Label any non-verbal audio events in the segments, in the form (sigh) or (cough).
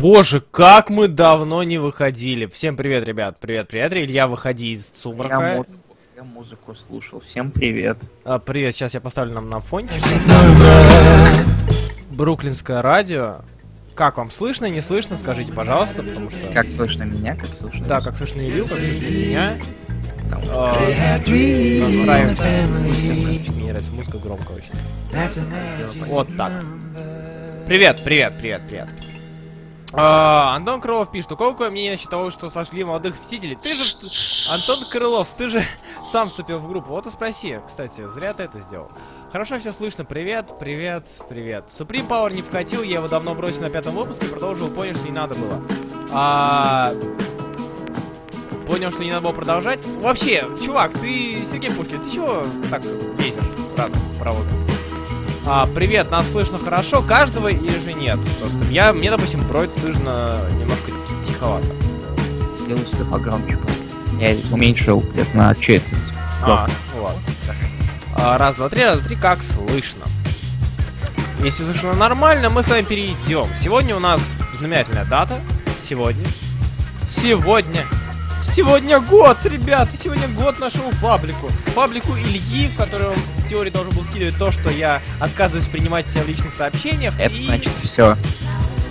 Боже, как мы давно не выходили. Всем привет, ребят. Привет, привет. Илья, выходи из сумрака. Я, му- я музыку слушал. Всем привет. А, привет, сейчас я поставлю нам на фончик. Бруклинское радио. Как вам слышно, не слышно, скажите, пожалуйста, потому что... Как слышно меня, как слышно? Да, как слышно Илью, как слышно меня. А, настраиваемся. Чуть мне не нравится музыка громко очень. Вот так. Привет, привет, привет, привет. А, Антон Крылов пишет, у кого какое мнение насчет того, что сошли молодых мстителей? Ты же, Антон Крылов, ты же (laughs) сам вступил в группу. Вот и спроси, кстати, зря ты это сделал. Хорошо все слышно. Привет, привет, привет. Supreme Power не вкатил, я его давно бросил на пятом выпуске, продолжил, понял, что не надо было. А, Понял, что не надо было продолжать. Вообще, чувак, ты, Сергей Пушкин, ты чего так лезешь рано паровозом? А, привет, нас слышно хорошо, каждого или же нет? Просто я, мне, допустим, броид слышно немножко ти- тиховато. Сделай себе погромче. Я уменьшил где-то на четверть. А, ну ладно. А, раз, два, три, раз, два, три, как слышно. Если слышно нормально, мы с вами перейдем. Сегодня у нас знаменательная дата. Сегодня. Сегодня. Сегодня год, ребята, сегодня год нашему паблику. Паблику Ильи, в который он в теории должен был скидывать то, что я отказываюсь принимать себя в личных сообщениях. Это и значит все.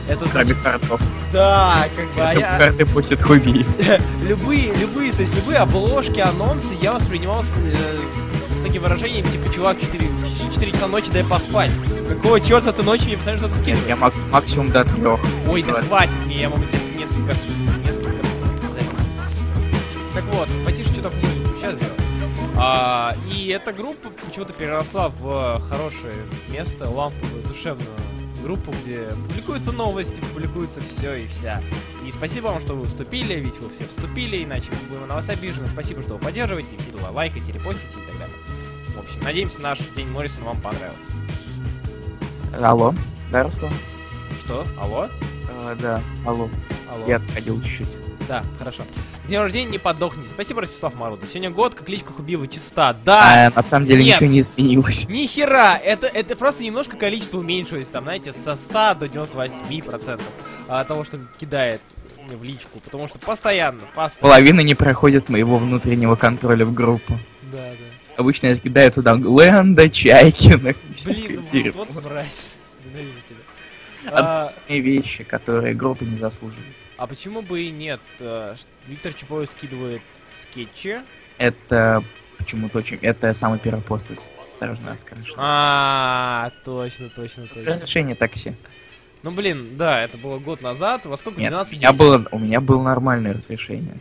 это значит, картов. да, как бы, а я... карты пустят хуби. (laughs) любые, любые, то есть любые обложки, анонсы я воспринимал с, э, с таким выражением, типа, чувак, 4, 4 часа ночи, дай поспать. Какого черта ты ночью мне постоянно что-то скидываешь? я мак- максимум до трех. Ой, да Давай. хватит мне, я могу тебе несколько, вот, потише что-то музыку сейчас сделаю. А, и эта группа почему-то переросла в хорошее место, ламповую, душевную группу, где публикуются новости, публикуется все и вся. И спасибо вам, что вы вступили, ведь вы все вступили, иначе мы будем на вас обижены. Спасибо, что вы поддерживаете, все дела, лайкаете, репостите и так далее. В общем, надеемся, наш День Моррисона вам понравился. Алло. Да, Руслан? Что? Алло? Э, да, алло. Алло? Я отходил чуть-чуть. Да, хорошо. Днем рождения не подохните. Спасибо, Ростислав Маруда. Сегодня год, как личка Хубиева чиста. Да! А на самом деле нет. ничего не изменилось. Ни хера! Это, это просто немножко количество уменьшилось, там, знаете, со 100 до 98 процентов а, того, что кидает в личку. Потому что постоянно, постоянно. Половина не проходит моего внутреннего контроля в группу. Да, да. Обычно я кидаю туда Гленда, Чайкина. Блин, ну вот, вот мразь. Ненавижу тебя. Од- А, вещи, которые группа не заслуживает. А почему бы и нет? Ш- Виктор Чапоев скидывает скетчи. Это почему-то очень... Это самый первый пост «Осторожно, Оскар». А, точно, точно, точно. Разрешение такси. Ну блин, да, это было год назад. Во сколько? Нет, у 12 меня, было, у меня было нормальное разрешение.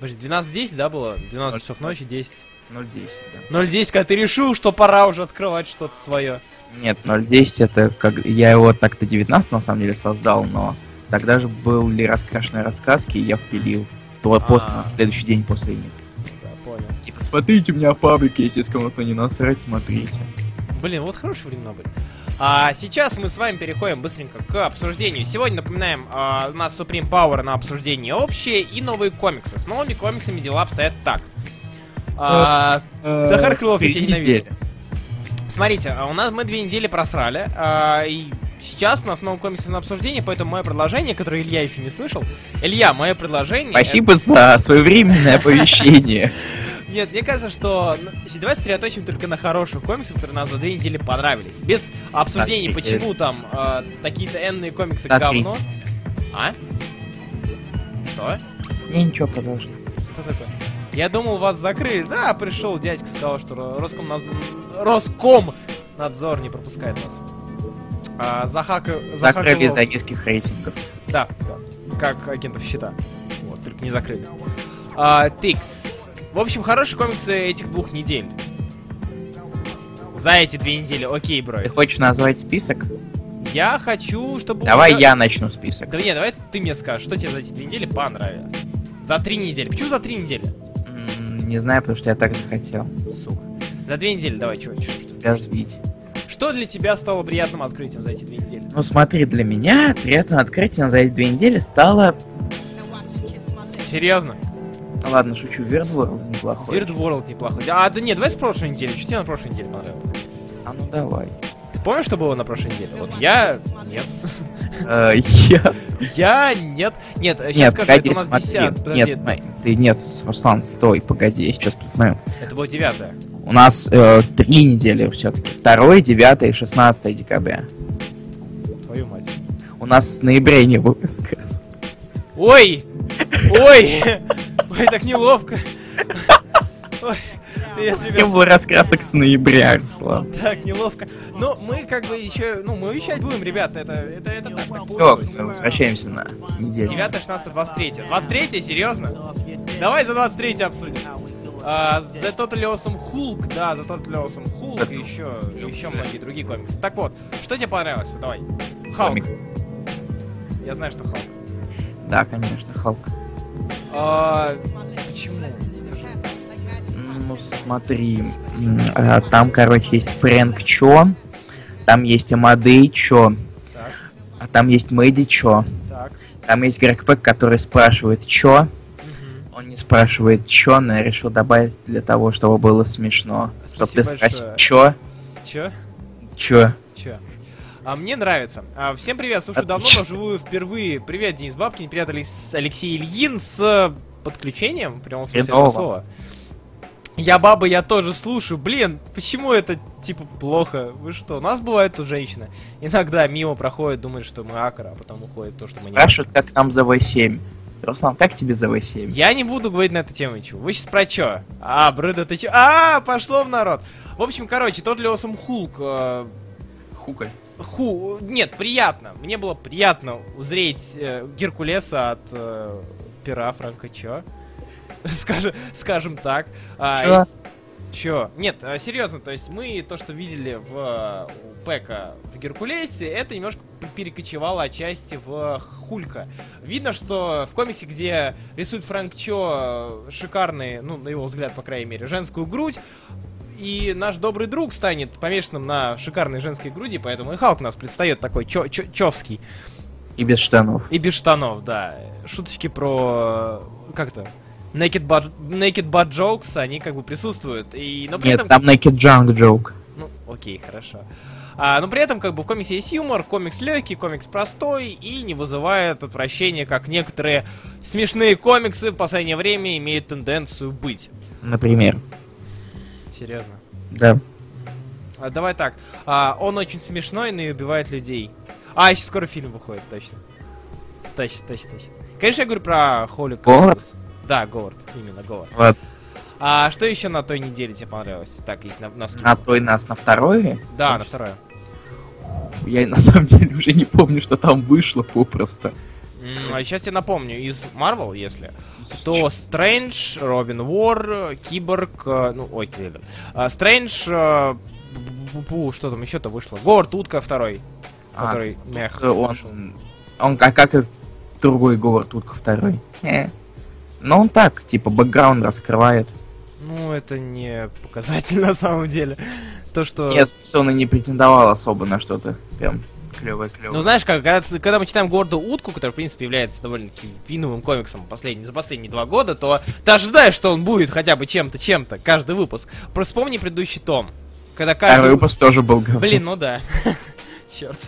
Подожди, 12.10, да, было? 12 часов ночи, 10. 0.10, да. 0.10, когда ты решил, что пора уже открывать что-то свое. Нет, 0.10 это как... Я его так-то 19 на самом деле создал, но тогда же были раскрашенные рассказки, и я впилил то- пост А. на следующий день после них. Да, понял. Типа, смотрите, у меня паблик есть, если кому-то не насрать, смотрите. Блин, вот хорошие времена были. А сейчас мы с вами переходим быстренько к обсуждению. Сегодня, напоминаем, а, у нас Supreme Power на обсуждение общее и новые комиксы. С новыми комиксами дела обстоят так. А, Захар Крылов, я тебя ненавижу. Смотрите, у нас мы две недели просрали, а, и сейчас у нас новый комикс на обсуждение, поэтому мое предложение, которое Илья еще не слышал. Илья, мое предложение... Спасибо за своевременное (laughs) оповещение. Нет, мне кажется, что ну, давай сосредоточим только на хороших комиксах, которые нам за две недели понравились. Без обсуждений, почему там э, такие-то энные комиксы говно. А? Что? Не, ничего, продолжи. Что такое? Я думал, вас закрыли. Да, пришел дядька, сказал, что Ро- Роскомнадзор... Роскомнадзор не пропускает нас. А, Захака... Закрыли из-за низких рейтингов. Да, да. Как агентов щита. Вот, только не закрыли. А, Тикс. В общем, хорошие комиксы этих двух недель. За эти две недели, окей, бро. Ты хочешь назвать список? Я хочу, чтобы... Давай уже- я начну список. Да не, давай ты мне скажешь, что тебе за эти две недели понравилось. За три недели. Почему за три недели? Не знаю, потому что я так захотел. Сука. За две недели, давай, чего, что, что, для тебя стало приятным открытием за эти две недели? Ну смотри, для меня приятным открытием за эти две недели стало... Серьезно? Ну ладно, шучу, Вердворld неплохой. Weird World неплохой. А, да нет, давай с прошлой недели. Что тебе на прошлой неделе понравилось? А ну давай. Помнишь, что было на прошлой неделе? Вот я... Нет. (laughs) Э, Я... Я... Нет. Нет, сейчас Нет, скажу, это у нас смотри. 10. Подожди, Нет, ты нет, Руслан, стой, погоди, я сейчас посмотрю. это было 9. У нас э, три недели все-таки. 2, 9 и 16 декабря. Твою мать. У нас с ноября не было рассказа. Ой! Ой! (laughs) Ой, так неловко. Ой, привет, Не ребят. было раскрасок с ноября, Руслан. Так, неловко. Но мы как бы еще, ну, мы вещать будем, ребята, это, это, это так, так Все, возвращаемся на неделю. 9, 16, 23. 23, серьезно? Давай за 23 обсудим. А, The Totally Awesome Hulk, да, The Totally Awesome Hulk и еще, еще многие другие комиксы. Так вот, что тебе понравилось? Давай. Халк. Комикс. Я знаю, что Халк. Да, конечно, Халк. А, почему? Скажи. Ну, смотри, а, там, короче, есть Фрэнк Чо, там есть Амадей Чо, Так, а там есть Мэдди Чо, так. там есть Грег Пэк, который спрашивает Мгм. Он не спрашивает Чо, но я решил добавить для того, чтобы было смешно. Чтоб ты спросил. Чо, Чё? Чо. Чё? А мне нравится. А, всем привет, слушаю давно, но вживую впервые. Привет, Денис Бабкин, привет, Алекс- Алексей Ильин с подключением, в прямом смысле этого слова. Я баба, я тоже слушаю. Блин, почему это типа плохо? Вы что? У нас бывает тут женщины. Иногда мимо проходит, думает, что мы акра, а потом уходит то, что мы не Спрашивают, как там за В7. Руслан, как тебе за В7? Я не буду говорить на эту тему ничего. Вы сейчас про чё? А, Брэда, ты чё? А, пошло в народ. В общем, короче, тот ли Awesome Hulk, э, Хукаль. Ху, нет, приятно. Мне было приятно узреть э, Геркулеса от э, пера Франка Чо. (laughs) Скажем, скажем так. А, Чё? и- Чё? Нет, а, серьезно, то есть мы то, что видели в э, у Пека в Геркулесе, это немножко перекочевало отчасти в Хулька. Видно, что в комиксе, где рисует Фрэнк Чо э, шикарные, ну, на его взгляд, по крайней мере, женскую грудь, и наш добрый друг станет помешанным на шикарной женской груди, поэтому и Халк у нас предстает такой чё- чё- човский. И без штанов. И без штанов, да. Шуточки про... э, Как то Naked butt, naked butt jokes, они как бы присутствуют. И, но при Нет, этом... там Naked Junk Joke. Ну, окей, хорошо. А, но при этом, как бы, в комиксе есть юмор, комикс легкий, комикс простой и не вызывает отвращения, как некоторые смешные комиксы в последнее время имеют тенденцию быть. Например. Серьезно. Да. А, давай так. А, он очень смешной, но и убивает людей. А, еще скоро фильм выходит, точно. Точно, точно, точно. Конечно, я говорю про Холли Говард? Да, Говард, именно Говард. Вот. А что еще на той неделе тебе понравилось? Так, есть на, на. На той нас на второй. Да, на второе. Я на самом деле уже не помню, что там вышло попросту. М, А сейчас я напомню, из Marvel, если, то Стрэндж, Робин Вор, Киборг, э, ну, ой. А, Стрэндж, э, что там еще-то вышло? Говард Утка второй, А, который мех Он, он как, как и другой Говард Утка второй. Но он так, типа, бэкграунд раскрывает. Ну, это не показатель (laughs) на самом деле. То, что... Нет, он и не претендовал особо на что-то прям клевое-клевое. Ну, знаешь, как, когда, когда мы читаем Говарда Утку, который, в принципе, является довольно-таки виновым комиксом последний, за последние два года, то ты ожидаешь, что он будет хотя бы чем-то, чем-то, каждый выпуск. Просто вспомни предыдущий том. Когда Второй каждый... выпуск тоже был говно. Блин, ну да. (laughs) Черт.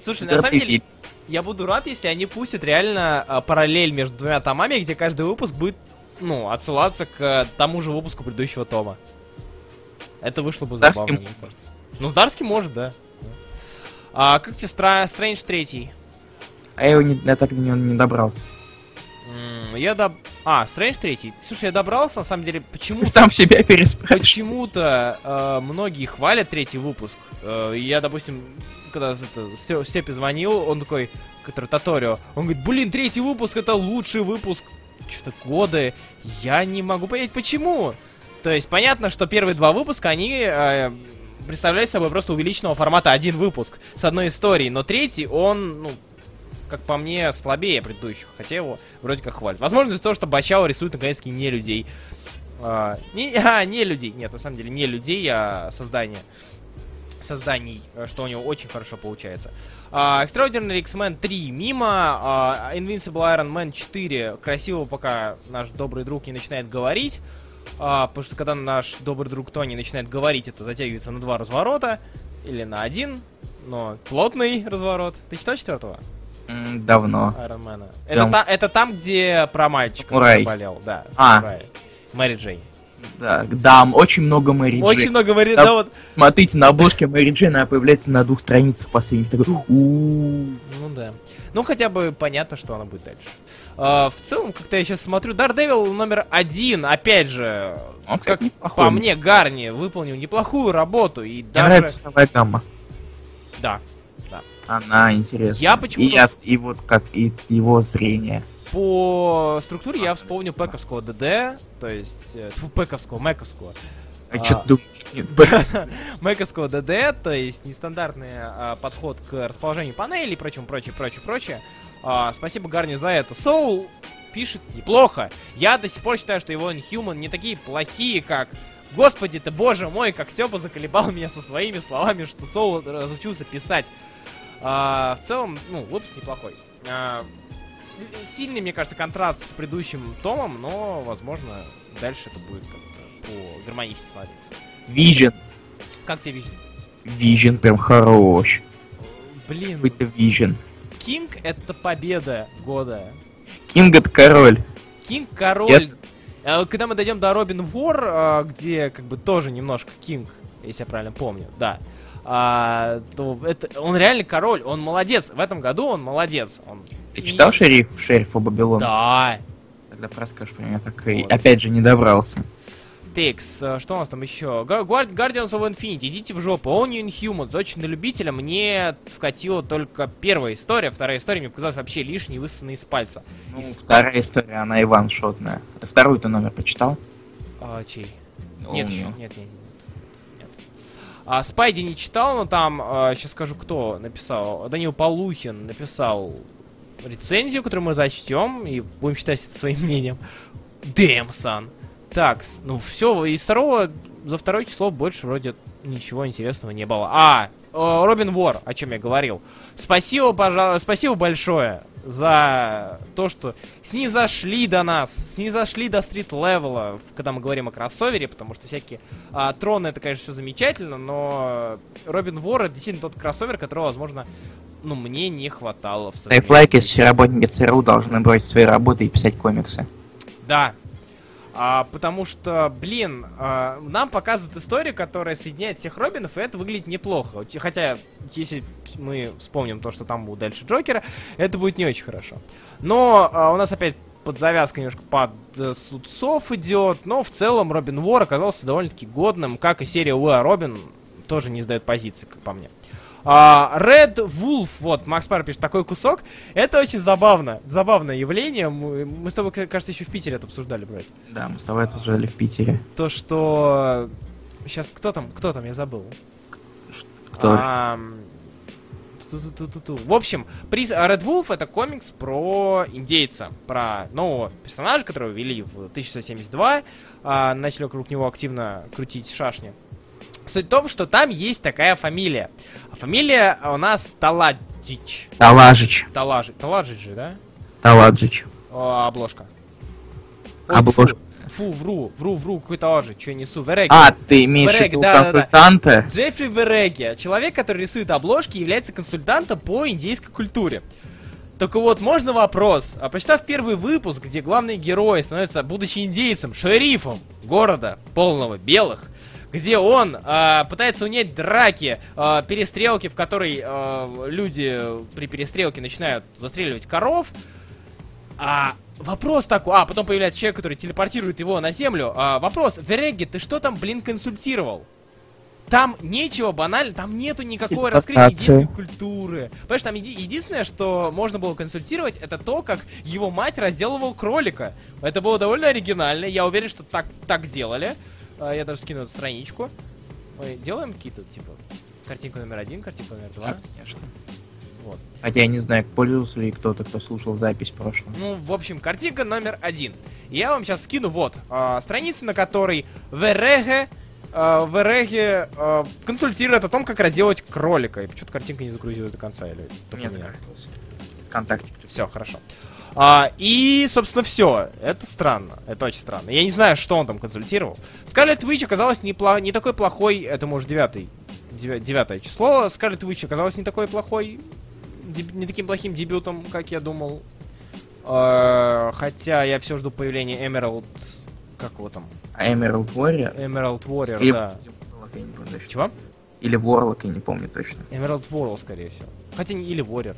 Слушай, на самом деле, я буду рад, если они пустят реально а, параллель между двумя томами, где каждый выпуск будет, ну, отсылаться к а, тому же выпуску предыдущего тома. Это вышло бы забавно, Дарским? мне кажется. Ну, с Дарским может, да. А как тебе Стра... Стрэндж третий? А я его не, я так него не добрался. Я доб... А, Стрэндж третий. Слушай, я добрался, на самом деле, почему... (laughs) Сам себя переспрашиваешь. Почему-то э, многие хвалят третий выпуск. Э, я, допустим, когда это, Степе звонил, он такой, который Таторио, он говорит, блин, третий выпуск это лучший выпуск что-то года. Я не могу понять, почему. То есть понятно, что первые два выпуска, они э, представляют собой просто увеличенного формата один выпуск с одной историей, но третий, он, ну, как по мне, слабее предыдущих, хотя его вроде как хвалят. Возможно, из-за того, что Бачао рисует наконец-таки не людей. А, не, (laughs) а, не людей. Нет, на самом деле не людей, а создание созданий, э, что у него очень хорошо получается. А, Extraordinary X-Men 3 мимо, а, Invincible Iron Man 4 красиво, пока наш добрый друг не начинает говорить, А, потому что когда наш добрый друг Тони начинает говорить, это затягивается на два разворота, или на один, но плотный разворот. Ты читал четвертого? М, Давно. Айронмена. Да. Это, та- это там, где про мальчика Самурай. болел, да. А. Самурай. Мэри Джей. Да, да, м, очень много Мэри Очень Джей. много Мэри Да. да, вот. Смотрите, на обложке Мэри Джей она появляется на двух страницах последних. Такой, «У-у-у». Ну да. Ну хотя бы понятно, что она будет дальше. А, в целом, как-то я сейчас смотрю, Daredevil номер один, опять же, Он, кстати, как неплохой. по мне, Гарни выполнил неплохую работу и Мне даже... нравится новая гамма. Да. Она интересная. Я почему-то- И, я и вот как и его зрение. По структуре я вспомню пэковского ДД, то есть... э, тьфу, пэковского, мэковского. А, что ты думаешь? Нет, (laughs) Мэковского ДД, то есть нестандартный а, подход к расположению панелей и прочему, прочее, прочее, прочее. А, спасибо Гарни за это. Соул пишет неплохо. Я до сих пор считаю, что его Inhuman не такие плохие, как... Господи ты, боже мой, как Степа заколебал меня со своими словами, что Соул разучился писать. А, в целом, ну, выпуск неплохой. А, сильный, мне кажется, контраст с предыдущим томом, но, возможно, дальше это будет как-то по гармонично смотреться. Vision. Как тебе видно? Vision прям хорош. Блин, Какой-то Vision. Кинг это победа года. Кинг это король. Кинг король. Нет. Э, Когда мы дойдем до Robin War, э, где как бы тоже немножко Кинг, если я правильно помню, да. А, то это, он реально король, он молодец. В этом году он молодец. Он... Ты И- читал шериф, шерифа Бабилона? Да. Тогда расскажешь про меня так и Вот. опять же не добрался. Так-с, э, что у нас там еще? Guard- Guardians of Infinity, идите в жопу. Он Inhumans, очень на любителя. Мне вкатила только первая история, вторая история мне показалась вообще лишней, высосанной из пальца. Ну, Из вторая пальца. история, она Иван Шотная. Ты второй ты номер почитал? А, чей? Нет, еще, нет, нет. А, Спайди не читал, но там, сейчас скажу, кто написал. Данил Полухин написал рецензию, которую мы зачтем и будем считать это своим мнением. Son. Так, ну все, из второго, за второе число больше вроде ничего интересного не было. А, э, Робин Вор, о чем я говорил. Спасибо, пожалуйста, спасибо большое за то, что снизошли до нас, снизошли до стрит-левела, когда мы говорим о кроссовере, потому что всякие а, троны, это, конечно, все замечательно, но Робин Вор это действительно тот кроссовер, которого, возможно, ну, мне не хватало в мире. все работники ЦРУ должны бросить свои работы и писать комиксы. Да. А, потому что, блин, а, нам показывают историю, которая соединяет всех Робинов, и это выглядит неплохо. Хотя, если мы вспомним то, что там будет дальше Джокера, это будет не очень хорошо. Но а, у нас опять под завязкой немножко под э, судцов идет, но в целом Робин Вор оказался довольно-таки годным, как и серия Уэ Робин тоже не сдает позиции, как по мне. А, Red Wolf, вот, Макс Пар пишет, такой кусок. Это очень забавно, забавное явление. Мы, мы с тобой, кажется, еще в Питере это обсуждали, брат. Да, мы с тобой это обсуждали в Питере. То, что... Сейчас, кто там, кто там, я забыл. Кто? Ам, ту-ту-ту-ту-ту. В общем, приз... а, Red Wolf это комикс про индейца, про нового персонажа, которого ввели в 1672, а, начали вокруг него активно крутить шашни. Суть в том, что там есть такая фамилия. Фамилия у нас Таладжич. Талажич. Талажи. Таладжич же, да? Таладжич. О, обложка. Ой, Обложка. Фу, фу, вру, вру, вру, какой Таладжи, что я несу? Вереги. А, ты имеешь в виду да, да, да. консультанта? Джеффри Вереги, человек, который рисует обложки, является консультантом по индейской культуре. Только вот можно вопрос. А почитав первый выпуск, где главный герой становится, будучи индейцем, шерифом города полного белых, где он а, пытается унять драки, а, перестрелки, в которой а, люди при перестрелке начинают застреливать коров, а вопрос такой, а потом появляется человек, который телепортирует его на землю. А, вопрос, Вереги, ты что там, блин, консультировал? Там нечего банально, там нету никакого раскрытия индийской культуры. Понимаешь, там еди- единственное, что можно было консультировать, это то, как его мать разделывал кролика. Это было довольно оригинально, я уверен, что так, так делали. А, Я даже скину эту страничку. Мы делаем какие-то, типа, картинку номер один, картинку номер два. Да, конечно. Вот. Хотя я не знаю, пользовался ли кто-то, кто слушал запись прошлого. Ну, в общем, картинка номер один. Я вам сейчас скину вот а, страницу, на которой Вереге, а, Вереге а, консультирует о том, как разделать кролика. И почему-то картинка не загрузилась до конца, или Нет, меня? Вконтакте. Все, хорошо. А, и, собственно, все. Это странно. Это очень странно. Я не знаю, что он там консультировал. Скарлет Вич оказалась не, пла- не такой плохой, это, может, девятый девятое число. Скарлет Witch оказалось не такой плохой, не таким плохим дебютом, как я думал. Э, хотя я все жду появления Emerald... Как его там? Emerald Warrior? Emerald Warrior, Или... да. Чего? Или Warlock, я не помню точно. Emerald Warlock, скорее всего. Хотя не или Warrior.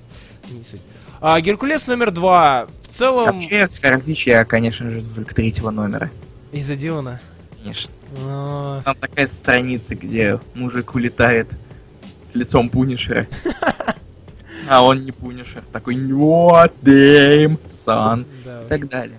Не суть. А, Геркулес номер два. В целом... Вообще, Скорович я, конечно же, только третьего номера. Из-за Дилана? Конечно. Но... Там такая страница, где мужик улетает с лицом Punisher а. (laughs) А он не Пунишер. Такой, what damn, son. И так далее.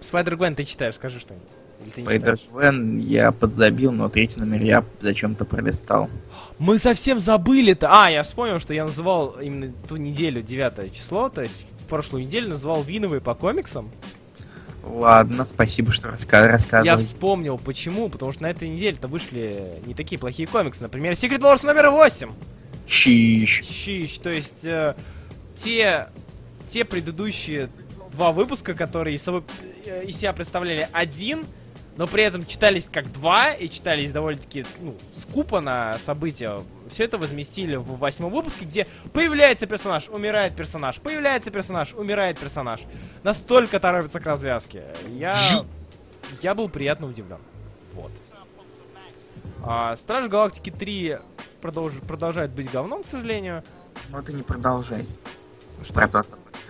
Spider-Gwen ты читаешь, скажи что-нибудь. Spider-Gwen я подзабил, но третий номер я зачем-то пролистал. Мы совсем забыли-то. А, я вспомнил, что я называл именно ту неделю, 9 число, то есть в прошлую неделю называл Виновый по комиксам. Ладно, спасибо, что раска рассказывал. Я вспомнил, почему, потому что на этой неделе-то вышли не такие плохие комиксы. Например, Secret Wars номер 8. Чищ. Чищ, то есть э, те, те предыдущие два выпуска, которые из, собой, э, из себя представляли один, но при этом читались как два и читались довольно-таки ну, скупо на события. Все это возместили в восьмом выпуске, где появляется персонаж, умирает персонаж, появляется персонаж, умирает персонаж. Настолько торопится к развязке. Я, я был приятно удивлен. Вот. А, Страж Галактики 3 продолж, продолжает быть говном, к сожалению. Вот и не продолжай. Что? Про то,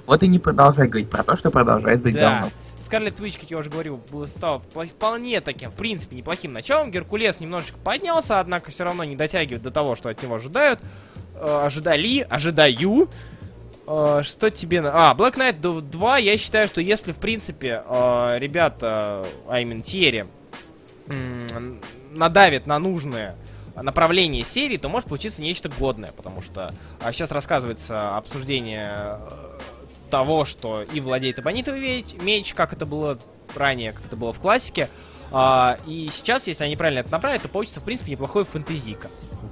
Вот и не продолжай говорить про то, что продолжает быть да. говном. Скарлет Твич, как я уже говорил, был, стал вполне таким, в принципе, неплохим началом. Геркулес немножечко поднялся, однако все равно не дотягивает до того, что от него ожидают. Э, ожидали, ожидаю. Э, что тебе... А, Black Knight 2, я считаю, что если, в принципе, э, ребята, а именно Тьерри, надавит на нужное направление серии, то может получиться нечто годное, потому что а, сейчас рассказывается обсуждение э, того, что и владеет эбонитовый меч, как это было ранее, как это было в классике. А, и сейчас, если они правильно это направят, то получится, в принципе, неплохой фэнтезика.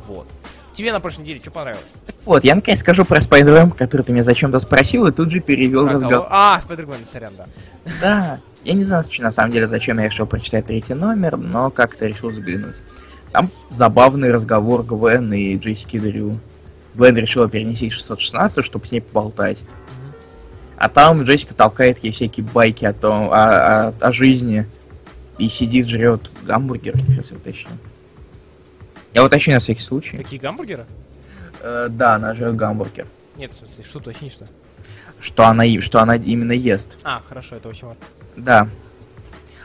Вот. Тебе на прошлой неделе что понравилось? вот, я наконец скажу про Спайдермен, который ты меня зачем-то спросил, и тут же перевел разговор. А, Спайдермен, сорян, да. Да, я не знаю, на самом деле, зачем я решил прочитать третий номер, но как-то решил заглянуть. Там забавный разговор Гвен и Джейси Дрю. Гвен решила перенести 616, чтобы с ней поболтать. А там Джессика толкает ей всякие байки о том, о, о, о жизни. И сидит, жрет гамбургер. Сейчас я уточню. Я уточню на всякий случай. Какие гамбургеры? Э, да, она жрет гамбургер. Нет, в смысле, что уточни, что? Что она, что она именно ест. А, хорошо, это очень важно. Да.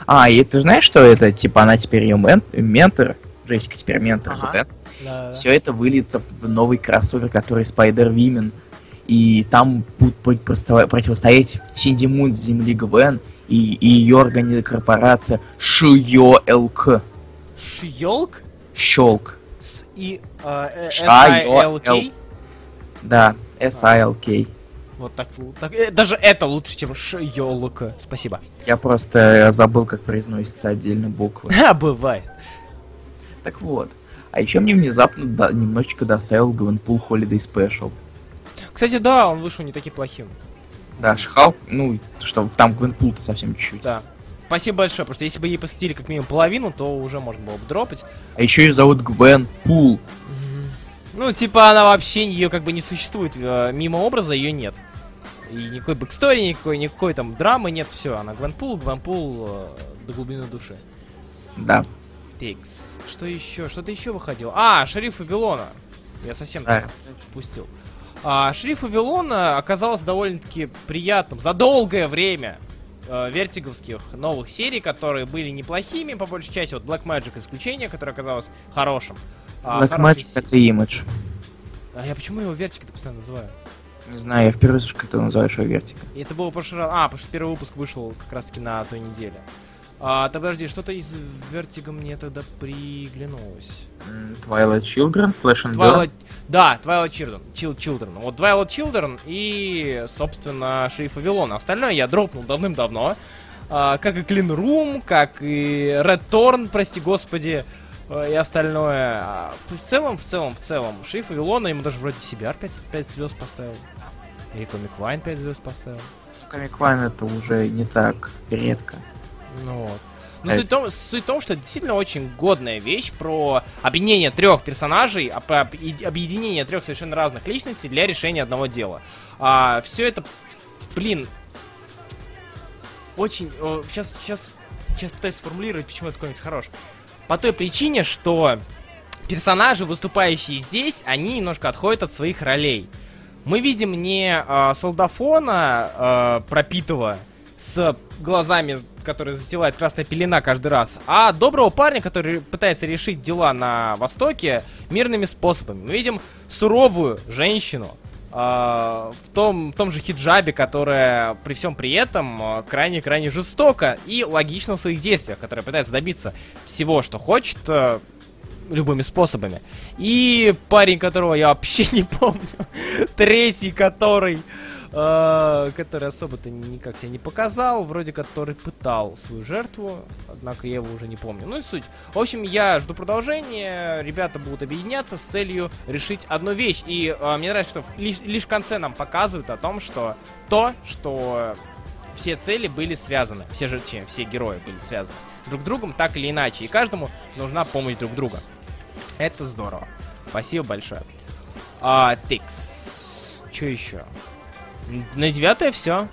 А, и ты знаешь, что это, типа, она теперь ее мен ментор, Джессика теперь ментор, ага. да? Да, Все это выльется в новый кроссовер, который Spider Women и там будут противостоять Синди Мун с Земли ГВН и, и ее организация корпорация Шуёлк. Шьёлк? Щелк. С и э, S-I-L-K? Да, S-I-L-K. Вот так, так э, даже это лучше, чем Шьёлк. Спасибо. Я просто забыл, как произносится отдельно буквы. (laughs) А, бывает. Так вот. А еще мне внезапно да, немножечко доставил Гвенпул Holiday Special. Кстати, да, он вышел не таким плохим. Да, She-Hulk, ну, что там Gwenpool -то совсем чуть-чуть. Да. Спасибо большое, потому что если бы ей посвятили как минимум половину, то уже можно было бы дропать. А еще ее зовут Gwen Poole. Ну, типа, она вообще, ее как бы не существует, э, мимо образа ее нет. И никакой backstory, никакой, никакой там драмы нет, все, она Gwenpool, Gwenpool э, до глубины души. Да. Так-с. Что еще? Что-то еще выходило. А, Шериф Вавилона. Я совсем да. пустил. А, шериф Вавилона оказался довольно-таки приятным за долгое время э, вертиговских новых серий, которые были неплохими, по большей части. Вот Black Magic исключение, которое оказалось хорошим. А, Black Magic это имидж. А я почему его вертик постоянно называю? Не знаю, я впервые слышу, как ты называешь его вертика. И это было в прошлый раз. А, потому что первый выпуск вышел как раз таки на той неделе. А, тогда подожди, что-то из Vertigo мне тогда приглянулось. Twilight Children, Slash and Twilight... Да, Twilight Children. Chill Children. Вот Twilight Children и, собственно, Шериф Вавилон. Остальное я дропнул давным-давно. А, как и Clean Room, как и Red Thorn, прости господи, а, и остальное. А, в целом, в целом, в целом, Шериф Вавилона ему даже вроде CBR 5, 5 звезд поставил. И Comic Vine 5 звезд поставил. Comic Vine это уже не так редко. Ну вот. Но суть в, том, суть в том, что это действительно очень годная вещь про объединение трех персонажей, объединение трех совершенно разных личностей для решения одного дела. А, все это, блин, очень... Сейчас, сейчас, сейчас пытаюсь сформулировать, почему это комикс хорош. По той причине, что персонажи, выступающие здесь, они немножко отходят от своих ролей. Мы видим не э, солдафона э, пропитого с глазами, которые застилает красная пелена каждый раз, а доброго парня, который пытается решить дела на Востоке мирными способами. Мы видим суровую женщину, э, в том, в том же хиджабе, которая при всем при этом крайне-крайне жестока и логична в своих действиях, которая пытается добиться всего, что хочет, э, любыми способами. И парень, которого я вообще (laughs) не помню, третий, который, который особо-то никак себя не показал, вроде который пытал свою жертву, однако я его уже не помню. Ну и суть. В общем, я жду продолжения, ребята будут объединяться с целью решить одну вещь. И э, мне нравится, что лишь, лишь в конце нам показывают о том, что то, что все цели были связаны, все же, все герои были связаны друг с другом так или иначе, и каждому нужна помощь друг друга. Это здорово. Спасибо большое. А, тикс. Что еще? На девятое все.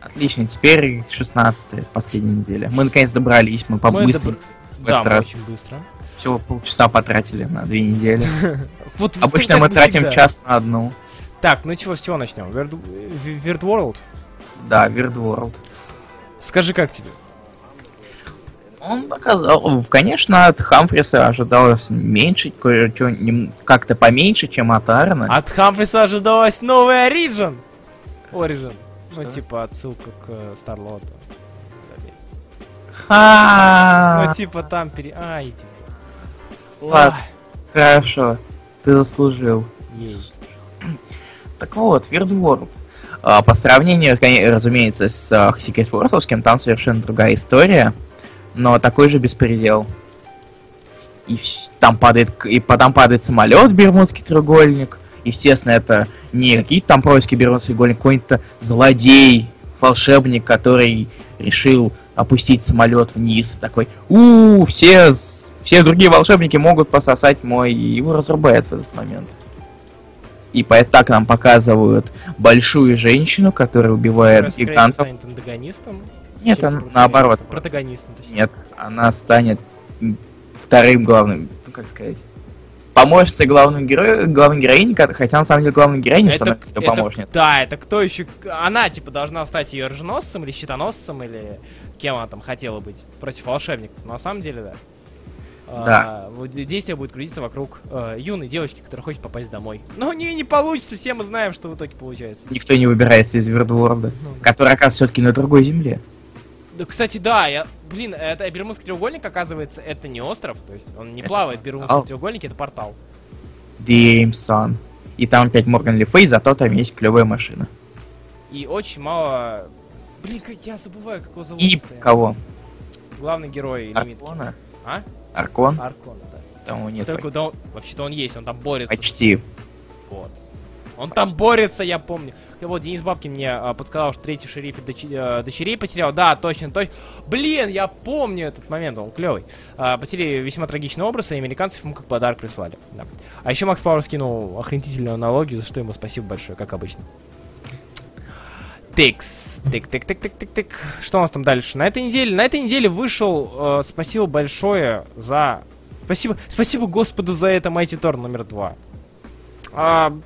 Отлично, теперь 16 последняя неделя. Мы наконец добрались, мы побыстрее. Добр... Да, мы очень быстро. Всего полчаса потратили на две недели. (laughs) вот, Обычно мы тратим час на одну. Так, ну чего, с чего начнем? Weird World? Да, Weird World. Скажи, как тебе? Он показал, конечно, от Хамфриса ожидалось меньше, как-то поменьше, чем от Арна. От Хамфриса ожидалось новый Origin. Origin. Ну, типа отсылка к э, Старлоту. Ха. Ну, типа там пере... Ай, типа. Ладно, хорошо. Ты заслужил. Есть. Так вот, Weird World. А, по сравнению, разумеется, с uh, Secret Force, там совершенно другая история но такой же беспредел. И там падает, и там падает самолет в Бермудский треугольник. Естественно, это не какие-то там происки Бермудский треугольник, какой-то злодей, волшебник, который решил опустить самолет вниз. Такой, у, все, все другие волшебники могут пососать мой, и его разрубает в этот момент. И поэтому так нам показывают большую женщину, которая убивает Которая гигантов. станет антагонистом? Нет, она наоборот. Протагонистом, точнее. Нет, она станет вторым главным, ну как сказать, помощницей главного героя, главной героини, хотя на самом деле главной героини это, становится ее помощница. Да, это кто еще? Она, типа, должна стать ее роженосцем или щитоносцем, или кем она там хотела быть против волшебников. Но на самом деле, да. Да. А, действие будет крутиться вокруг э, юной девочки, которая хочет попасть домой. Но не, не получится, все мы знаем, что в итоге получается. Никто не выбирается из Вердворда, ну, да. который оказывается все-таки на другой земле. Да, кстати, да, я, блин, это Бермудский треугольник, оказывается, это не остров, то есть он не это плавает в Бермудском треугольнике, это портал. Димсон. И там опять Морган Ли зато там есть клевая машина. И очень мало... Блин, как я забываю, как его зовут. И постоянно. кого? Главный герой Аркона? А? Аркон? Аркон, да. Там его нет. Только, да, он, вообще-то он есть, он там борется. Почти. Вот. Он там борется, я помню. Вот Денис Бабкин мне а, подсказал, что третий шериф дочер, а, дочерей потерял. Да, точно, точно. Блин, я помню этот момент, он клевый. А, потеряли весьма трагичный образ, и американцев ему как подарок прислали. Да. А еще Макс Пауэр скинул охренительную аналогию, за что ему спасибо большое, как обычно. Тикс. Тик, тик, тик, тик, тик, тик. Что у нас там дальше? На этой неделе, на этой неделе вышел. Э, спасибо большое за. Спасибо, спасибо Господу за это Mighty Thor номер два. А,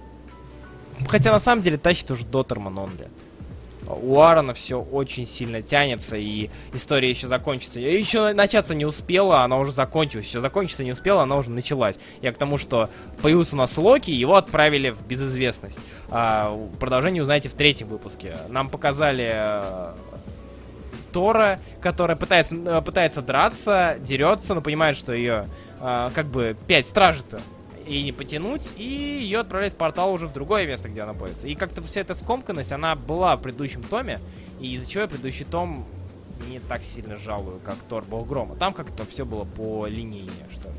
Хотя на самом деле тащит уже Дотерман Онли. У Аарона все очень сильно тянется, и история еще закончится. Еще начаться не успела, она уже закончилась. Еще закончиться не успела, она уже началась. Я к тому, что появился у нас Локи, его отправили в безызвестность. А, продолжение узнаете в третьем выпуске. Нам показали э, Тора, которая пытается, э, пытается драться, дерется, но понимает, что ее э, как бы пять стражей-то и не потянуть, и ее отправлять в портал уже в другое место, где она находится. И как-то вся эта скомканность, она была в предыдущем томе, и из-за чего я предыдущий том не так сильно жалую, как Тор Бог Грома. Там как-то все было по линейнее, что ли.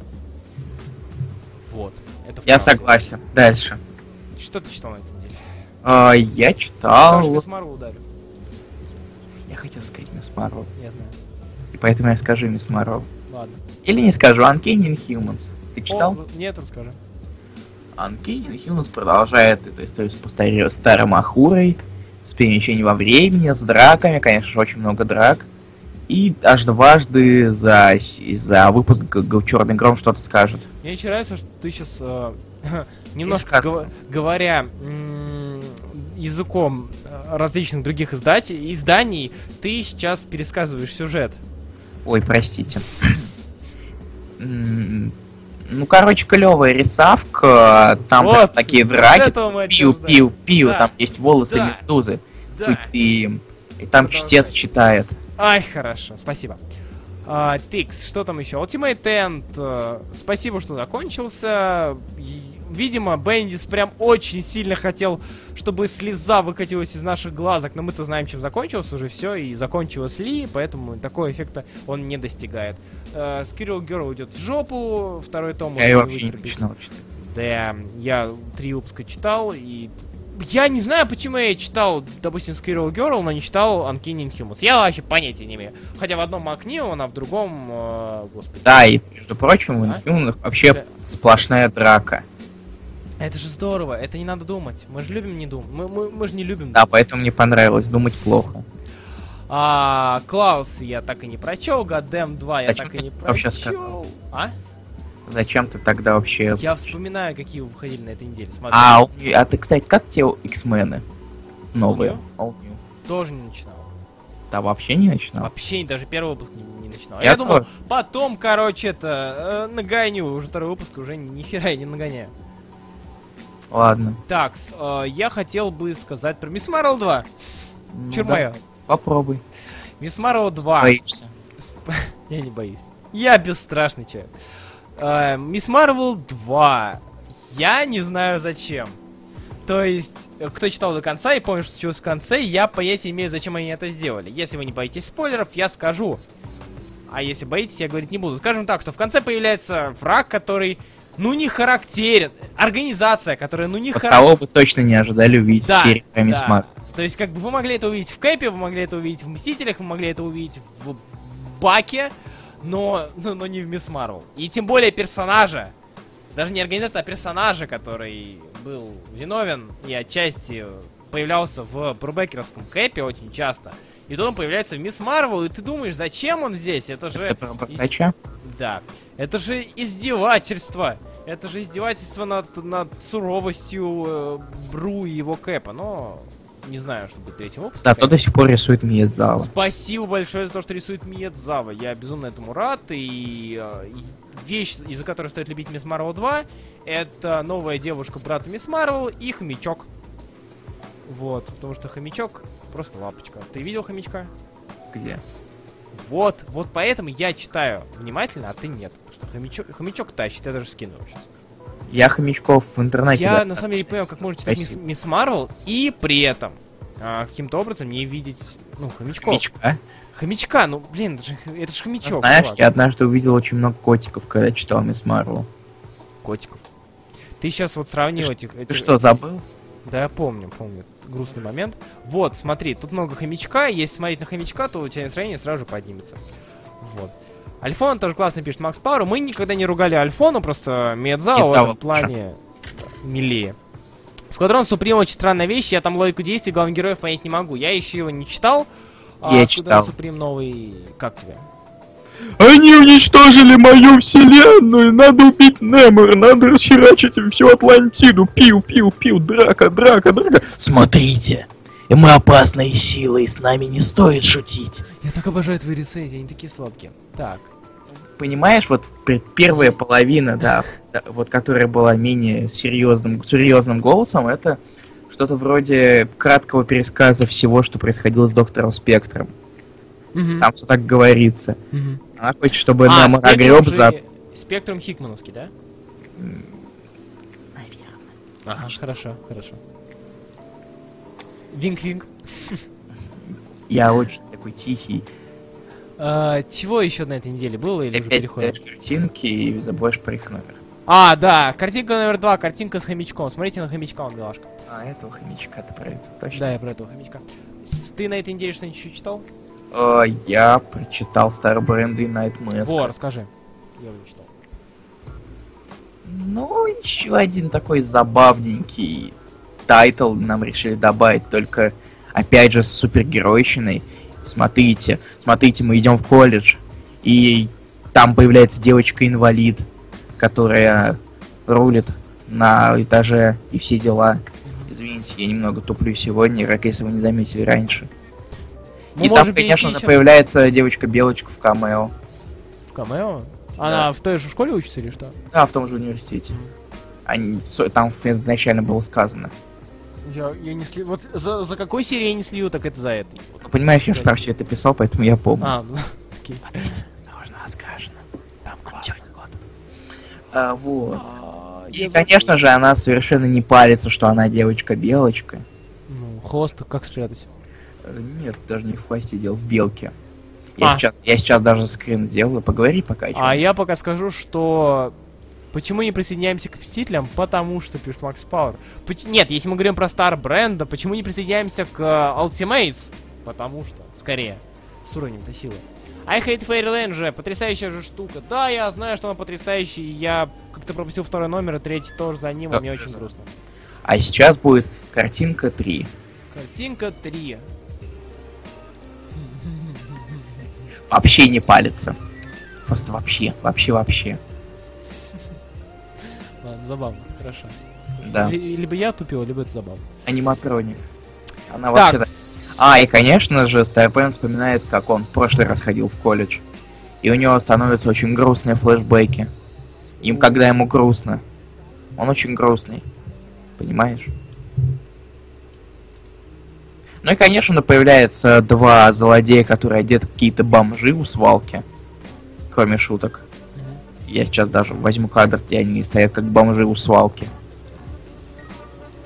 Вот. Это я согласен. Дальше. Что ты читал на этой неделе? А, я читал... Мисс Марвел ударил. Я хотел сказать Мисс Марвел. Я знаю. И поэтому я скажу Мисс Марвел. Ладно. Или не скажу Uncanny Inhumans. Ты читал? О, нет, расскажи. Uncanny Inhumans продолжает эту историю с старым Ахурой, с перемещением во времени, с драками, конечно же, очень много драк. И аж дважды за, за выпуск Черный Гром что-то скажет. Мне очень нравится, что ты сейчас (laughs) немножко скажу. гова- говоря языком э, различных других издателей, изданий, ты сейчас пересказываешь сюжет. Ой, простите. (clears throat) Ну, короче, клевая рисавка, там прям Вот, такие пиу, обсуждаем. пиу, пиу, Да. там есть волосы Да. медузы, Да. и, и там Продолжай. чтец читает. Ай, хорошо, спасибо. А, Тикс, что там еще? Ultimate End, э, спасибо, что закончился. Видимо, Бендис прям очень сильно хотел, чтобы слеза выкатилась из наших глазок, но мы-то знаем, чем закончилось уже все, и закончилось Ли, поэтому такого эффекта он не достигает. Э, Squirrel Girl идет в жопу, второй том Я вообще не начинал читать. Да, я три выпуска читал, и я не знаю, почему я читал, допустим, Squirrel Girl, но не читал Uncanny Inhumans. Я вообще понятия не имею. Хотя в одном Макнион, а в другом, э, господи. Да, и, между прочим, у А? Инфюнах вообще Да. сплошная драка. Это же здорово, это не надо думать. Мы же любим не думать. Мы, мы, мы же не любим Да, поэтому мне понравилось думать плохо. А, Клаус я так и не прочел, Гадем 2 я Зачем так и не вообще прочел. сказал? А? Зачем ты тогда вообще... Я вспоминаю, какие выходили на этой неделе. Смотри, А, а ты, кстати, как тебе X-мены? Новые. All new. тоже не начинал. Да, вообще не начинал. Вообще даже первый выпуск не, не начинал. Я Я, думал, тоже. потом, короче, это, э, нагоню. Уже второй выпуск, уже ни, хера я не нагоняю. Ладно. Так, э, я хотел бы сказать про Мисс Марвел 2. Ну, Чур да. Попробуй. Мисс Марвел 2. Боишься. (laughs) Я не боюсь. Я бесстрашный человек. Э, Мисс Марвел 2. Я не знаю зачем. То есть, э, кто читал до конца и помнит, что случилось в конце, я понятия имею, зачем они это сделали. Если вы не боитесь спойлеров, я скажу. А если боитесь, я говорить не буду. Скажем так, что в конце появляется враг, который, ну, не характерен. Организация, которая, ну, не Вот характерен. кого вы точно не ожидали увидеть Да, в серии про Мисс да. Марвел. То есть, как бы вы могли это увидеть в Кэпе, вы могли это увидеть в Мстителях, вы могли это увидеть в Баке, но, но, но не в Мисс Марвел. И тем более персонажа, даже не организация, а персонажа, который был виновен и отчасти появлялся в Брубекеровском Кэпе очень часто. И тут он появляется в Мисс Марвел, и ты думаешь, зачем он здесь? Это же... Это? Да. Это же издевательство. Это же издевательство над, над суровостью э, Бру и его Кэпа. Но не знаю, что будет в третьем выпуске. Зато до сих пор рисует Миядзава. Спасибо большое за то, что рисует Миядзава. Я безумно этому рад. И э, и вещь, из-за которой стоит любить Мисс Марвел 2, это новая девушка брата Мисс Марвел и хомячок. Вот, потому что хомячок просто лапочка. Ты видел хомячка? Где? Вот, вот поэтому я читаю внимательно, а ты нет. Потому что хомячок, хомячок тащит, я даже скину его сейчас. Я хомячков в интернете... Я на самом деле не понимаю, как можно читать Мисс, Спасибо. Мисс Марвел и при этом а, каким-то образом не видеть, ну, хомячков. Хомячка. Хомячка, ну, блин, это же, это же хомячок. Знаешь, чувак. я однажды увидел очень много котиков, когда читал Мисс Марвел. Котиков. Ты сейчас вот сравнил Ты этих... Ты этих- что, забыл? Да, я помню, помню. Грустный момент. Вот, смотри, тут много хомячка. Если смотреть на хомячка, то у тебя настроение сразу же поднимется. Вот. Альфон тоже классно пишет Макс Пауэр. Мы никогда не ругали Альфону, просто Медзао в этом плане милее. Сквадрон Суприм очень странная вещь, я там логику действий главных героев понять не могу. Я еще его не читал. А Я Сквадрон читал. Суприм новый, как тебе? Они уничтожили мою вселенную! Надо убить Немор, надо расхерачить всю Атлантиду! Пиу, пиу, пиу, драка, драка, драка! Смотрите! И мы опасные силы, и с нами не стоит шутить. Я так обожаю твои рецензии, они такие сладкие. Так. Понимаешь, вот пер- первая половина, да, вот которая была менее серьезным, серьезным голосом, это что-то вроде краткого пересказа всего, что происходило с доктором Спектром. Мгм. Там все так говорится. Мгм. Она хочет, чтобы А, Спектрум огреб же- за... Спектрум Хикмановский, да? Ага, хорошо, хорошо. Винг-винг. Я очень такой тихий. А, чего еще на этой неделе было или Ты уже опять переходим? картинки и забываешь про их номер. А, да, картинка номер два, картинка с хомячком. Смотрите на хомячка, он милашка. А, этого хомячка ты про это точно? Да, я про этого хомячка. Ты на этой неделе что-нибудь еще читал? Э, я прочитал Starbrand and Nightmask. Во, расскажи. Я его читал. Ну, еще один такой забавненький тайтл нам решили добавить, только опять же с супергеройщиной. Смотрите, смотрите, мы идем в колледж, и там появляется девочка-инвалид, которая рулит на этаже и все дела. Извините, я немного туплю сегодня, как если вы не заметили раньше. Мы и там, конечно же, появляется девочка-белочка в камео. В камео? Она в той же школе учится или что? Да, в том же университете. Они, там изначально было сказано. Я, я не слил. Вот за, за какой серии я не слил, так это за этой. Ну, понимаешь, я же там все это писал, поэтому я помню. А, ну, (laughs) окей. Осторожно, сказано. Там классно. А, вот. А, И, я конечно же, она совершенно не парится, что она девочка-белочка. забыл. Ну, хвост как спрятать? Э, Нет, даже не в хвосте, дело в белке. Я, А. сейчас, я сейчас даже скрин делаю, поговори пока. А я пока скажу, что... Почему не присоединяемся к Мстителям? Потому что, пишет Макс Пауэр. Нет, если мы говорим про Стар бренда, почему не присоединяемся к э, Ultimates? Потому что, скорее, с уровнем-то силы. I Hate Fairyland же, потрясающая же штука. Да, я знаю, что она потрясающая, я как-то пропустил второй номер, и третий тоже за ним, и мне очень грустно. А сейчас будет картинка 3. Картинка 3. Вообще не палится. Просто вообще, вообще, вообще. Забавно, хорошо. Да. Ли- либо я тупил, либо это забавно. Аниматроник. Она вообще... Так, А, и, конечно же, Старпен вспоминает, как он в прошлый раз ходил в колледж. И у него становятся очень грустные флешбеки. Им, когда ему грустно. Он очень грустный. Понимаешь? Ну и, конечно, появляется два злодея, которые одеты как какие-то бомжи у свалки. Кроме шуток. Я сейчас даже возьму кадр, где они стоят как бомжи у свалки.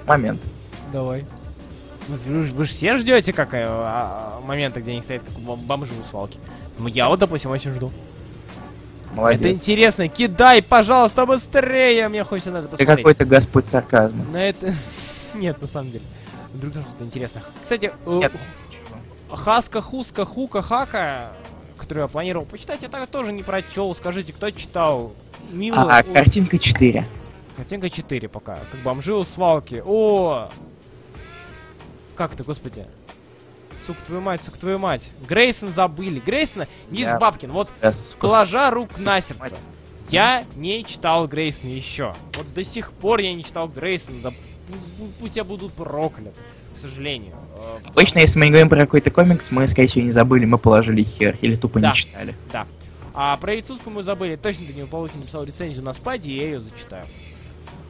Момент. Давай. Ну, Вы, вы же все ждете как э, а, момента, где они стоят как бом- бомжи у свалки. Ну, я вот, допустим, очень жду. Молодец. Это интересно. Кидай, пожалуйста, быстрее! Мне хочется на это Ты посмотреть. какой-то господь сарказма. На это... (laughs) Нет, на самом деле. Вдруг там что-то интересное. Кстати, э, Нет. Хаска, Хуска, Хука, Хака, которую я планировал почитать, я так тоже не прочел. Скажите, кто читал? Мило... А, О, картинка 4. Картинка 4 пока. Как бомжи у свалки. О! Как это, господи? Сука, твою мать, сука, твою мать. Грейсон забыли. Грейсона, Низ Я- Бабкин. Вот сука, положа рук на сердце. Я не читал Грейсона еще. Вот до сих пор я не читал Грейсона. Да пу- пу- пусть я буду проклят. К сожалению. Обычно, если мы не говорим про какой-то комикс, мы, скорее всего, не забыли, мы положили хер или тупо Да. не читали. Да. А про Яйцовскую мы забыли. Точно Данил Полухин написал рецензию на спаде, и я ее зачитаю.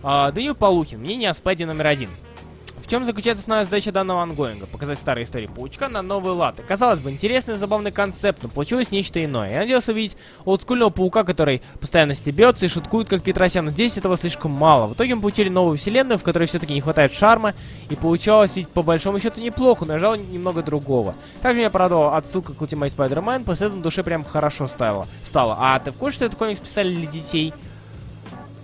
А, Данил Полухин. Мнение о спаде номер один. В чем заключается основная задача данного ангоинга? Показать старые истории паучка на новые латы. Казалось бы, интересный и забавный концепт, но получилось нечто иное. Я надеялся увидеть олдскульного паука, который постоянно стебется и шуткует, как Петросян, но здесь этого слишком мало. В итоге мы получили новую вселенную, в которой все-таки не хватает шарма, и получалось ведь по большому счету неплохо, но я ждал немного другого. Также меня порадовала отсылка к Ultimate Spider-Man, после этого душе прям хорошо стало. стало. А ты в курсе, что этот комикс писали для детей?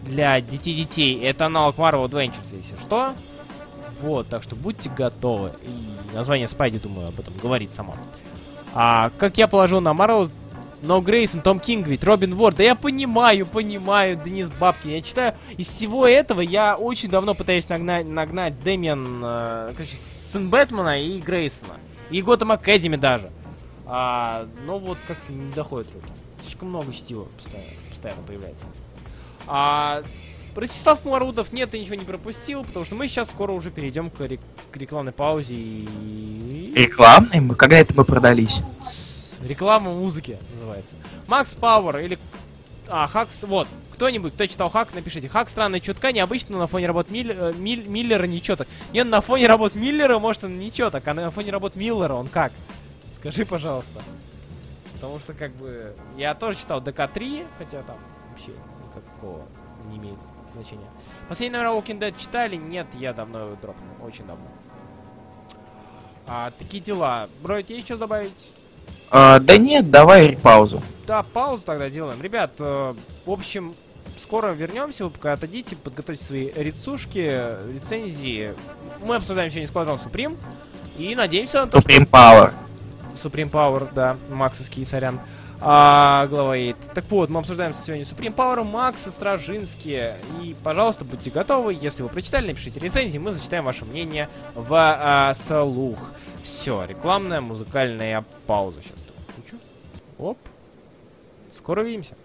Для детей-детей. Это аналог Marvel Adventures, если что. Вот, так что будьте готовы. И название Спайди, думаю, об этом говорит само. А как я положил на Марвел, но Грейсон, Том Кинг ведь, Робин Ворд, да я понимаю, понимаю, Денис Бабкин. Я читаю, из всего этого я очень давно пытаюсь нагнать, нагнать Дэмиан, э, короче, сын Бэтмена и Грейсона. И Готэм Академи даже. А, но вот как-то не доходит руки. Слишком много чтива постоянно, постоянно появляется. А Ростислав Марудов нет, ты ничего не пропустил, потому что мы сейчас скоро уже перейдем к, рек- к рекламной паузе и... Рекламный? Мы, когда это мы продались? Реклама музыки называется. Макс Пауэр или... А, Хак... Вот. Кто-нибудь, кто читал Хак, напишите. Хак странная чутка, необычно на фоне работ Миль... э, Миль- Миллера ничего так. Не, на фоне работ Миллера, может, он ничего так, а на фоне работ Миллера он как? Скажи, пожалуйста. Потому что, как бы, я тоже читал ДК-3, хотя там вообще никакого не имеет значения. Последний номер Walking Dead читали? Нет, я давно его дропнул, очень давно. А, такие дела. Бро, тебе еще добавить? А, да нет, давай паузу. Да, паузу тогда делаем. Ребят, э, в общем, скоро вернемся. Вы пока отойдите, подготовьте свои рецушки, рецензии. Мы обсуждаем сегодня Сквадрон Суприм. И надеемся на то, что... Supreme Power. Supreme Power, да, максовский, сорян. А, глава 8. Так вот, мы обсуждаем сегодня Supreme Power, Макса, Стражинские. И, пожалуйста, будьте готовы. Если вы прочитали, напишите рецензии, мы зачитаем ваше мнение в а, слух. Все, рекламная музыкальная пауза сейчас. Кучу. Оп. Скоро увидимся.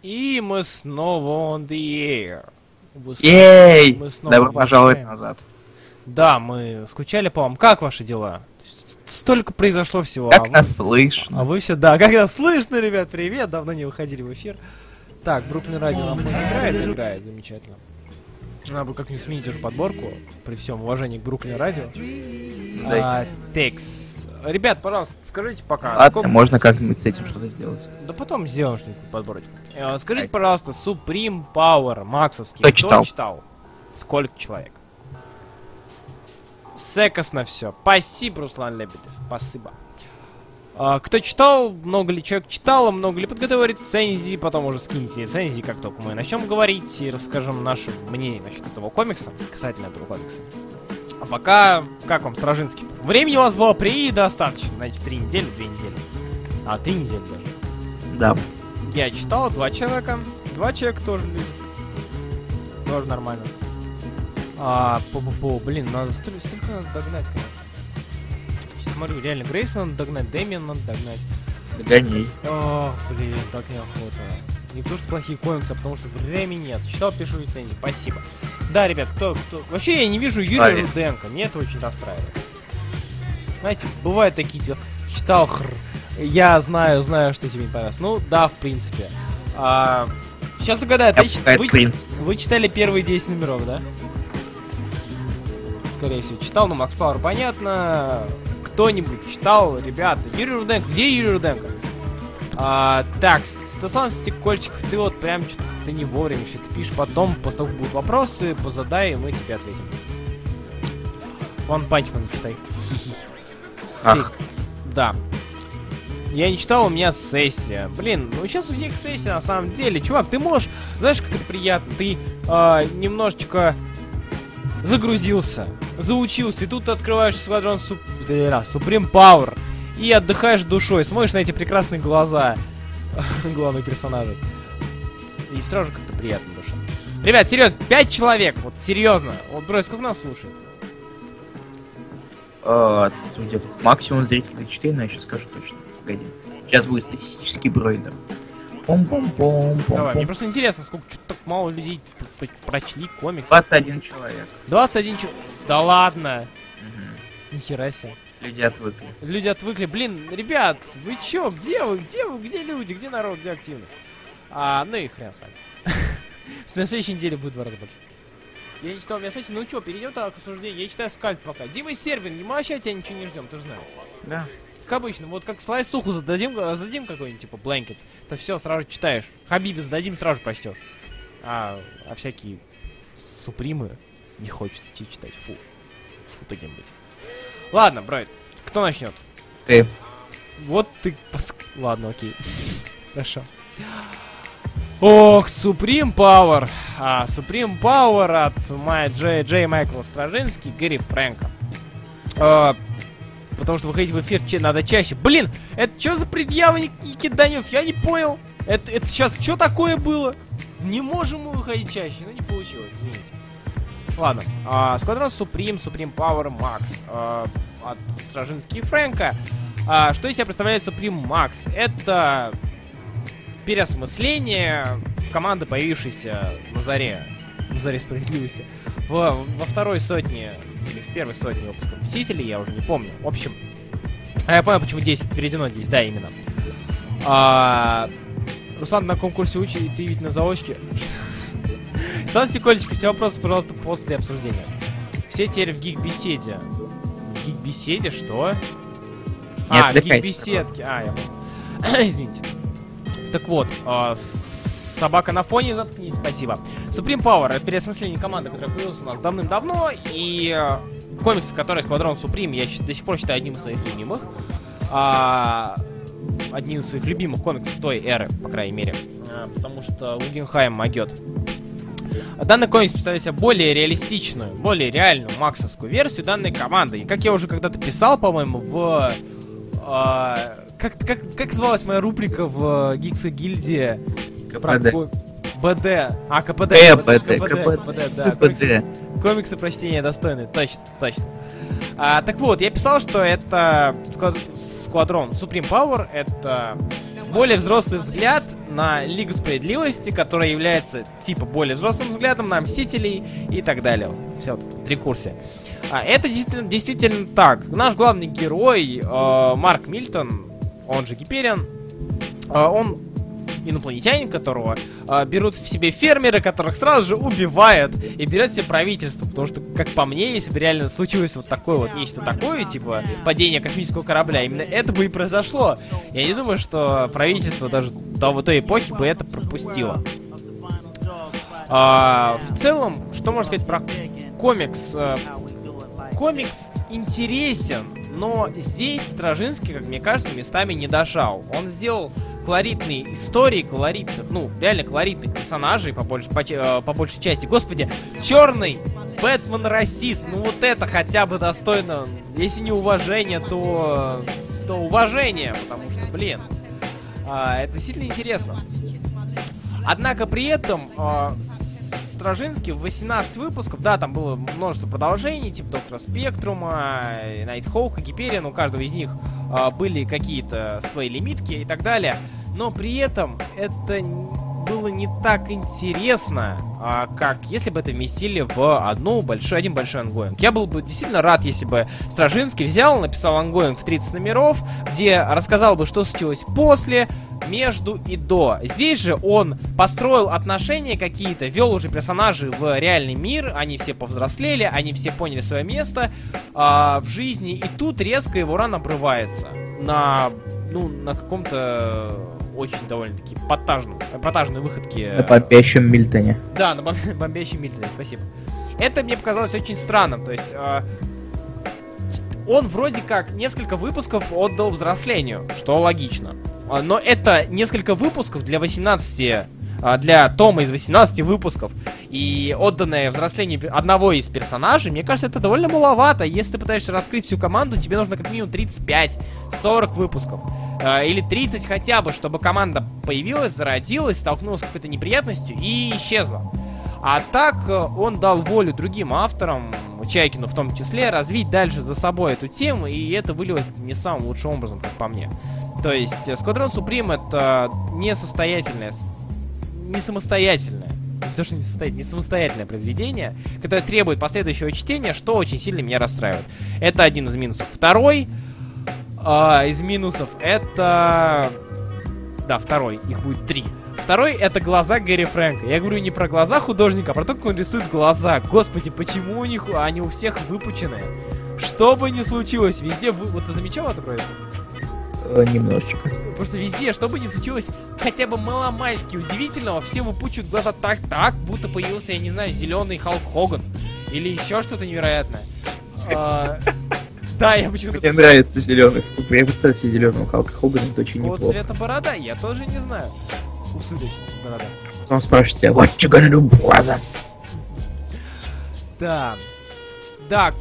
И мы снова on the air. Вы Ей! мы снова Добро пожаловать назад. Да, мы скучали по вам. Как ваши дела? Столько произошло всего. а Как вы- нас слышно? а вы все, да, как нас слышно, ребят, привет, давно не выходили в эфир. Так, Бруклин Радио на фоне играет, играет, замечательно. Надо бы как-нибудь сменить уже подборку, при всем уважении к Бруклин Радио. А, Текс. Ребят, пожалуйста, скажите пока. Ладно, сколько- можно как-нибудь с этим что-то сделать. Да потом сделаем что-нибудь подборочку. Э, Скажите, пожалуйста, Supreme Power, Максовский. Кто читал? читал? Сколько человек? Секосно все. Спасибо, Руслан Лебедев. Спасибо. А, кто читал, много ли человек читало, много ли подготовил рецензии, потом уже скиньте рецензии, как только мы начнем говорить и расскажем наше мнение насчет этого комикса, касательно этого комикса. А пока, как вам, Стражинский? -то? Времени у вас было предостаточно, значит, три недели, две недели. А, три недели даже. Да. Я читал, два человека. Два человека тоже люди. Тоже нормально. А, по-по-по, блин, надо столь- столько надо догнать, конечно. Сейчас смотрю, реально, Грейса надо догнать, Дэмиан надо догнать. Догоняй. Ох, блин, так неохота. Не потому что плохие комиксы, а потому что времени нет. Читал, пишу рецензии. Спасибо. Да, ребят, кто, кто... Вообще я не вижу Юрия Правильно. Руденко. Мне это очень расстраивает. Знаете, бывают такие дела. Читал хр. Я знаю, знаю, что тебе не понравилось. Ну, да, в принципе. А, Сейчас угадаю, ты вы, вы читали первые 10 номеров, да? Скорее всего, читал, ну, Макс Пауэр, понятно. Кто-нибудь читал, ребята. Юрий Руденко, где Юрий Руденко? А, так, Стасан Стекольчиков, ты вот прям что-то как-то не вовремя, что ты пишешь потом, после того, как будут вопросы, позадай, и мы тебе ответим. One-Punch Man читай. (laughs) Ах, Да. Я не читал, у меня сессия. Блин, ну сейчас у всех сессия на самом деле. Чувак, ты можешь, знаешь, как это приятно, ты а, немножечко загрузился, заучился, и тут ты открываешь да, Supreme Power и отдыхаешь душой, смотришь на эти прекрасные глаза (laughs) главных персонажей. И сразу же как-то приятно на душе. Ребят, серьезно, пять человек, вот серьезно. Вот, брось, сколько нас слушает? э, судя по максимум зрителей 4, но я сейчас скажу точно. Погоди. Сейчас будет статистический бройдер. Пом пом пом пом Давай, мне просто интересно, сколько что так мало людей прочли комикс. 21 человек. 21 человек. Да ладно. Мгм. Нихера себе. Люди отвыкли. Люди отвыкли. Блин, ребят, вы чё? Где вы? Где вы? Где люди? Где народ? Где активный? А, ну и хрен с вами. (laughs) На следующей неделе будет в два раза больше. Я не читал Миасети, ну чё, перейдем тогда к обсуждению. Я читаю Скальп пока. Дима Сербин, мы вообще тебя ничего не ждем, ты же знаешь. Да. Как обычно, вот как слайд суху зададим, зададим какой-нибудь, типа, Blankets, то все, сразу читаешь. Хабиби зададим, сразу прочтешь. А, а всякие супримы не хочется тебе читать. Фу. Фу таким быть. Ладно, Брайт, кто начнет? Ты. Вот ты... пос- Ладно, окей. (laughs) Хорошо. Ох, Supreme Power. А, Supreme Power от Джей, Джей Майкла Стражинский, Гэри Фрэнка. А, потому что выходить в эфир че- надо чаще. Блин, это что за предъявы, Ник- Никита Данилов? Я не понял. Это, это сейчас что такое было? Не можем мы выходить чаще. Ну, не получилось, извините. Ладно. А, Сквадрон Supreme, Supreme Power Max. а, от Стражинский и Фрэнка. А, что из себя представляет Supreme Max? Это переосмысление команды, появившейся на заре, на заре справедливости, в- во второй сотне или в первой сотне выпусков Мстителей, я уже не помню. В общем, а я понял, почему 10 переведено здесь, да, именно. А, Руслан на конкурсе учит, ты ведь на заочке. (laughs) Сан Стекольчик, все вопросы, пожалуйста, после обсуждения. Все теперь в гиг-беседе. В гиг-беседе что? А, в гиг-беседке. А, я понял. (coughs) Извините. Так вот, а, с- собака на фоне, заткнись, спасибо. Supreme Power — это переосмысление команды, которая появилась у нас давным-давно, и э, комикс, который Сквадрон Supreme, я до сих пор считаю одним из своих любимых. А, одним из своих любимых комиксов той эры, по крайней мере. А, потому что Гугенхайм могет. Данный комикс представляет себя более реалистичную, более реальную максовскую версию данной команды. И как я уже когда-то писал, по-моему, в А, как, как, как звалась моя рубрика в Гикса гильдии? КПД. БД. А, КПД. КПД, КПД, да. Комиксы, комиксы прочтения достойны, точно, точно. А, так вот, я писал, что это Сквадрон Supreme Power, это более взрослый взгляд на Лигу Справедливости, которая является типа более взрослым взглядом на Мстителей и так далее. Все, тут рекурсия. А, это действительно, действительно так. Наш главный герой, э, Марк Мильтон, он же Гипериан, э, он инопланетянин, которого э, берут в себе фермеры, которых сразу же убивают и берет себе правительство. Потому что, как по мне, если бы реально случилось вот такое вот нечто такое, типа падение космического корабля, именно это бы и произошло. Я не думаю, что правительство даже до той эпохи бы это пропустило. А, в целом, что можно сказать про комикс? Э, комикс интересен, но здесь Стражинский, как мне кажется, местами не дожал. Он сделал колоритные истории, колоритных, ну, реально колоритных персонажей по, больш, по, э, по большей части. Господи, черный Бэтмен расист, ну вот это хотя бы достойно, если не уважение, то, то уважение, потому что, блин, э, это сильно интересно. Однако при этом э, Стражинский в 18 выпусков, да, там было множество продолжений, типа Доктора Спектрума, Найтхоука, Гипериан, у каждого из них э, были какие-то свои лимитки и так далее, но при этом это было не так интересно, а, как если бы это вместили в одну большую, один большой ongoing. Я был бы действительно рад, если бы Стражинский взял, написал ongoing в 30 номеров, где рассказал бы, что случилось после, между и до. Здесь же он построил отношения какие-то, вел уже персонажей в реальный мир, они все повзрослели, они все поняли свое место а, в жизни, и тут резко его ран обрывается на, ну, на каком-то очень довольно-таки потажном, потажной выходке. На бомбящем Мильтоне. Да, на (laughs) бомбящем Мильтоне, спасибо. Это мне показалось очень странным, то есть... Э, он вроде как несколько выпусков отдал взрослению, что логично. А, но это несколько выпусков для 18 а, для Тома из 18 выпусков и отданное взрослению одного из персонажей, мне кажется, это довольно маловато. Если ты пытаешься раскрыть всю команду, тебе нужно как минимум 35-40 выпусков. Э, или 30 хотя бы, чтобы команда появилась, зародилась, столкнулась с какой-то неприятностью и исчезла. А так э, он дал волю другим авторам, Чайкину в том числе, развить дальше за собой эту тему, и это вылилось не самым лучшим образом, как по мне. То есть э, Supreme это несостоятельное, не самостоятельное, не то, что не, состоит, не самостоятельное произведение, которое требует последующего чтения, что очень сильно меня расстраивает. Это один из минусов. Второй, а, из минусов это... Да, второй. Их будет три. Второй это глаза Гэри Фрэнка. Я говорю не про глаза художника, а про то, как он рисует глаза. Господи, почему у них они у всех выпученные? Что бы ни случилось, везде вы... Вот ты замечал это, правильно? Э, немножечко. Просто везде, что бы ни случилось, хотя бы маломальски удивительного, все выпучивают глаза так-так, будто появился, я не знаю, зеленый Халк Хоган. Или еще что-то невероятное. А, (laughs) да, я почему-то... Мне нравится зеленый. Я представляю себе зеленого Халка Хогана, это очень вот неплохо. цвета борода, я тоже не знаю. Усы точно, борода. Потом спрашивает тебя, what you gonna do, brother? Да. Да,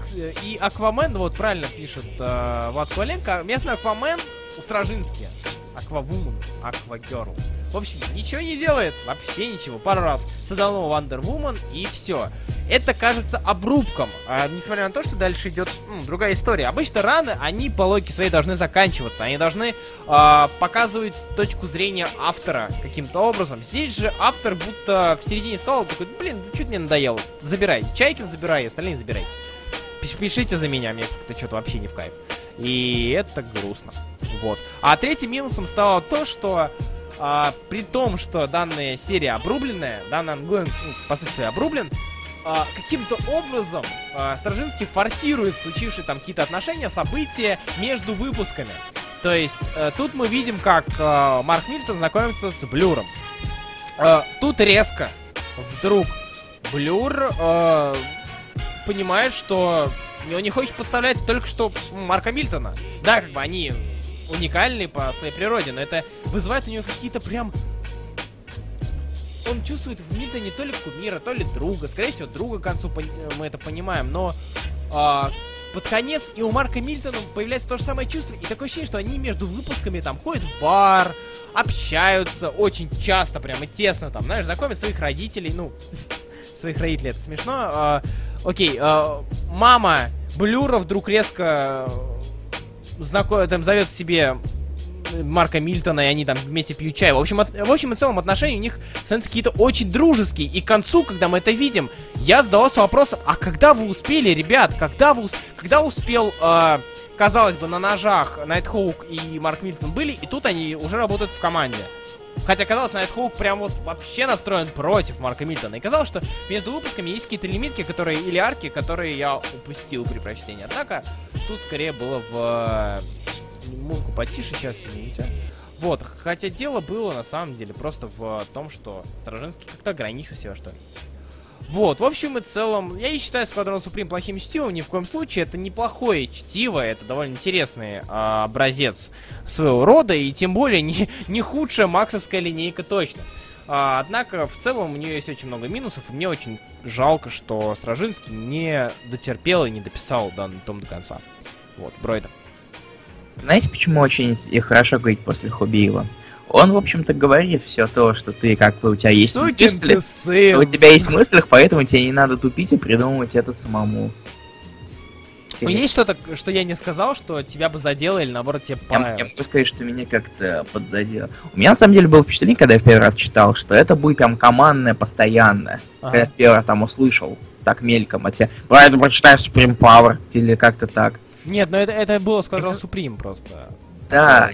и Аквамен, вот правильно пишет э, Влад Коваленко, местный Аквамен у Стражински. Аквавумен, Аквагерл. В общем, ничего не делает, вообще ничего. Пару раз саданул Вандервумен и все. Это кажется обрубком, а, несмотря на то, что дальше идет ну, другая история. Обычно раны, они по логике своей должны заканчиваться. Они должны э, показывать точку зрения автора каким-то образом. Здесь же автор будто в середине сказал, такой, блин, чуть мне надоело. Забирай. Чайкин забирай, остальные забирайте. Пишите за меня, мне как-то что-то вообще не в кайф. И это грустно. Вот. А третьим минусом стало то, что а, при том, что данная серия обрубленная, данный ongoing, ну, по сути, обрублен, а, каким-то образом а, Стражинский форсирует случившие там какие-то отношения, события между выпусками. То есть а, тут мы видим, как а, Марк Мильтон знакомится с Блюром. А, тут резко, вдруг, Блюр а, понимает, что он не хочет подставлять только что Марка Мильтона. Да, как бы они уникальный по своей природе, но это вызывает у него какие-то прям... Он чувствует в Мильтоне то ли кумира, то ли друга. Скорее всего, друга к концу мы это понимаем, но... А, под конец и у Марка Мильтона появляется то же самое чувство, и такое ощущение, что они между выпусками там ходят в бар, общаются очень часто, прямо тесно там, знаешь, знакомят своих родителей, ну, (laughs) своих родителей, это смешно. Окей, а, мама Блюра вдруг резко знаком, там, зовет себе Марка Мильтона, и они там вместе пьют чай. В общем, от, в общем и целом отношения у них становятся какие-то очень дружеские. И к концу, когда мы это видим, я задавался вопросом, а когда вы успели, ребят, когда вы, когда успел, э, казалось бы, на ножах Найтхоук и Марк Мильтон были, и тут они уже работают в команде. Хотя казалось, Найтхоук прям вот вообще настроен против Марка Мильтона. И казалось, что между выпусками есть какие-то лимитки, которые или арки, которые я упустил при прочтении. Однако тут скорее было в музыку потише сейчас, извините. Вот, хотя дело было на самом деле просто в том, что Стражинский как-то ограничил себя, что ли. Вот, в общем и целом, я не считаю Squadron Supreme плохим чтивом, ни в коем случае, это неплохое чтиво, это довольно интересный а, образец своего рода, и тем более не, не худшая максовская линейка точно. А, однако, в целом, у нее есть очень много минусов, и мне очень жалко, что Стражинский не дотерпел и не дописал данный том до конца. Вот, Бройда. Знаете, почему очень и хорошо говорить после Хубиева? Он, в общем-то, говорит все то, что ты, как бы, у тебя есть Сукин мысли, сын. у тебя есть мысли, поэтому тебе не надо тупить и придумывать это самому. Ну, есть что-то, что я не сказал, что тебя бы задело или, наоборот, тебе понравилось? Я, я могу сказать, что меня как-то подзадело. У меня, на самом деле, было впечатление, когда я в первый раз читал, что это будет прям командное, постоянное. Ага. Когда я в первый раз там услышал, так мельком, а тебе, давай, прочитай Supreme Power, или как-то так. Нет, но это, это было Squadron Supreme просто. Да,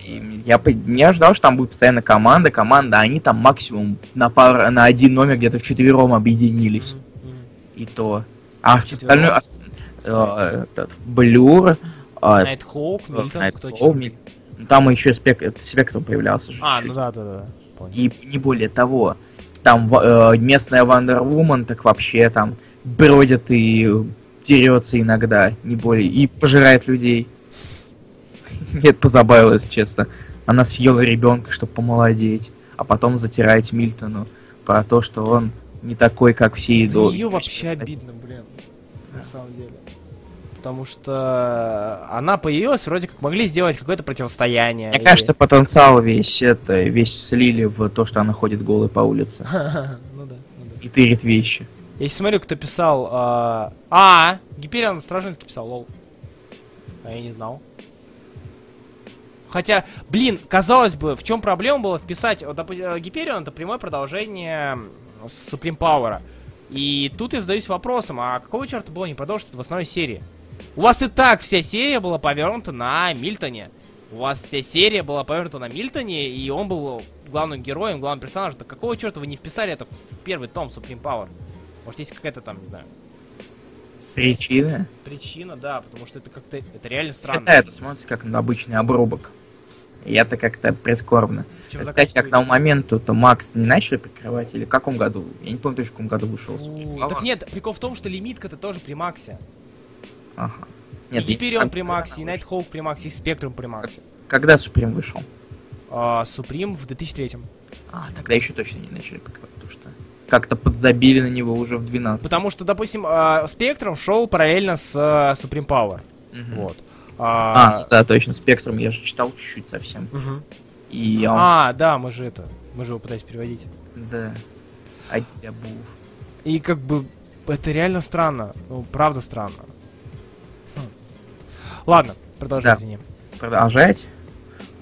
я, я ждал, что там будет постоянно команда, команда, а они там максимум на, пар, на один номер где-то в четвером объединились. Mm-hmm. И то. А в остальное... Э, Блюр... Найтхоук, Мильтон, ну, Там еще спек... спектром появлялся же. А, ну да, да, да. Понял. И не более того. Там э, местная Wonder Woman так вообще там бродит и дерется иногда, не более, и пожирает людей. Нет, позабавилась, честно. Она съела ребенка, чтобы помолодеть, а потом затирает Мильтону про то, что он не такой, как все идолы. ее вообще обидно, блин, на самом деле. Потому что она появилась, вроде как могли сделать какое-то противостояние. Мне или... кажется, потенциал весь это, весь слили в то, что она ходит голой по улице. (laughs) Ну да. Ну и тырит вещи. Я смотрю, кто писал... А, а Гиперион Стражинский писал, лол. А я не знал. Хотя, блин, казалось бы, в чем проблема была вписать... Вот, допустим, Гиперион это прямое продолжение Supreme Power. И тут я задаюсь вопросом, а какого черта было не продолжить в основной серии? У вас и так вся серия была повернута на Мильтоне. У вас вся серия была повернута на Мильтоне, и он был главным героем, главным персонажем. Так какого черта вы не вписали это в первый том Supreme Power? Может, есть какая-то там, не знаю... Причина? Причина, да, потому что это как-то... Это реально странно. Да, это смотрится как на обычный обрубок. И это как-то прискорбно. Кстати, к тому моменту то Макс не начали прикрывать, или в каком году? Я не помню в каком году вышел. Так нет, прикол в том, что лимитка-то тоже при Максе. Ага. Нет, и Гиперион при Максе, и Найтхоук при Максе, и Спектрум при Максе. Когда Суприм вышел? А, Суприм в 2003 А, тогда еще точно не начали прикрывать, как-то подзабили на него уже в 12. Потому что, допустим, Спектрум э, шел параллельно с э, Supreme Power. Угу. Вот. А, а, да, точно, Спектрум я же читал чуть-чуть совсем. Угу. И он... А, да, мы же это, мы же его пытались переводить. Да. А тебя був. И как бы это реально странно, ну правда странно. Хм. Ладно, продолжай, да. Продолжать?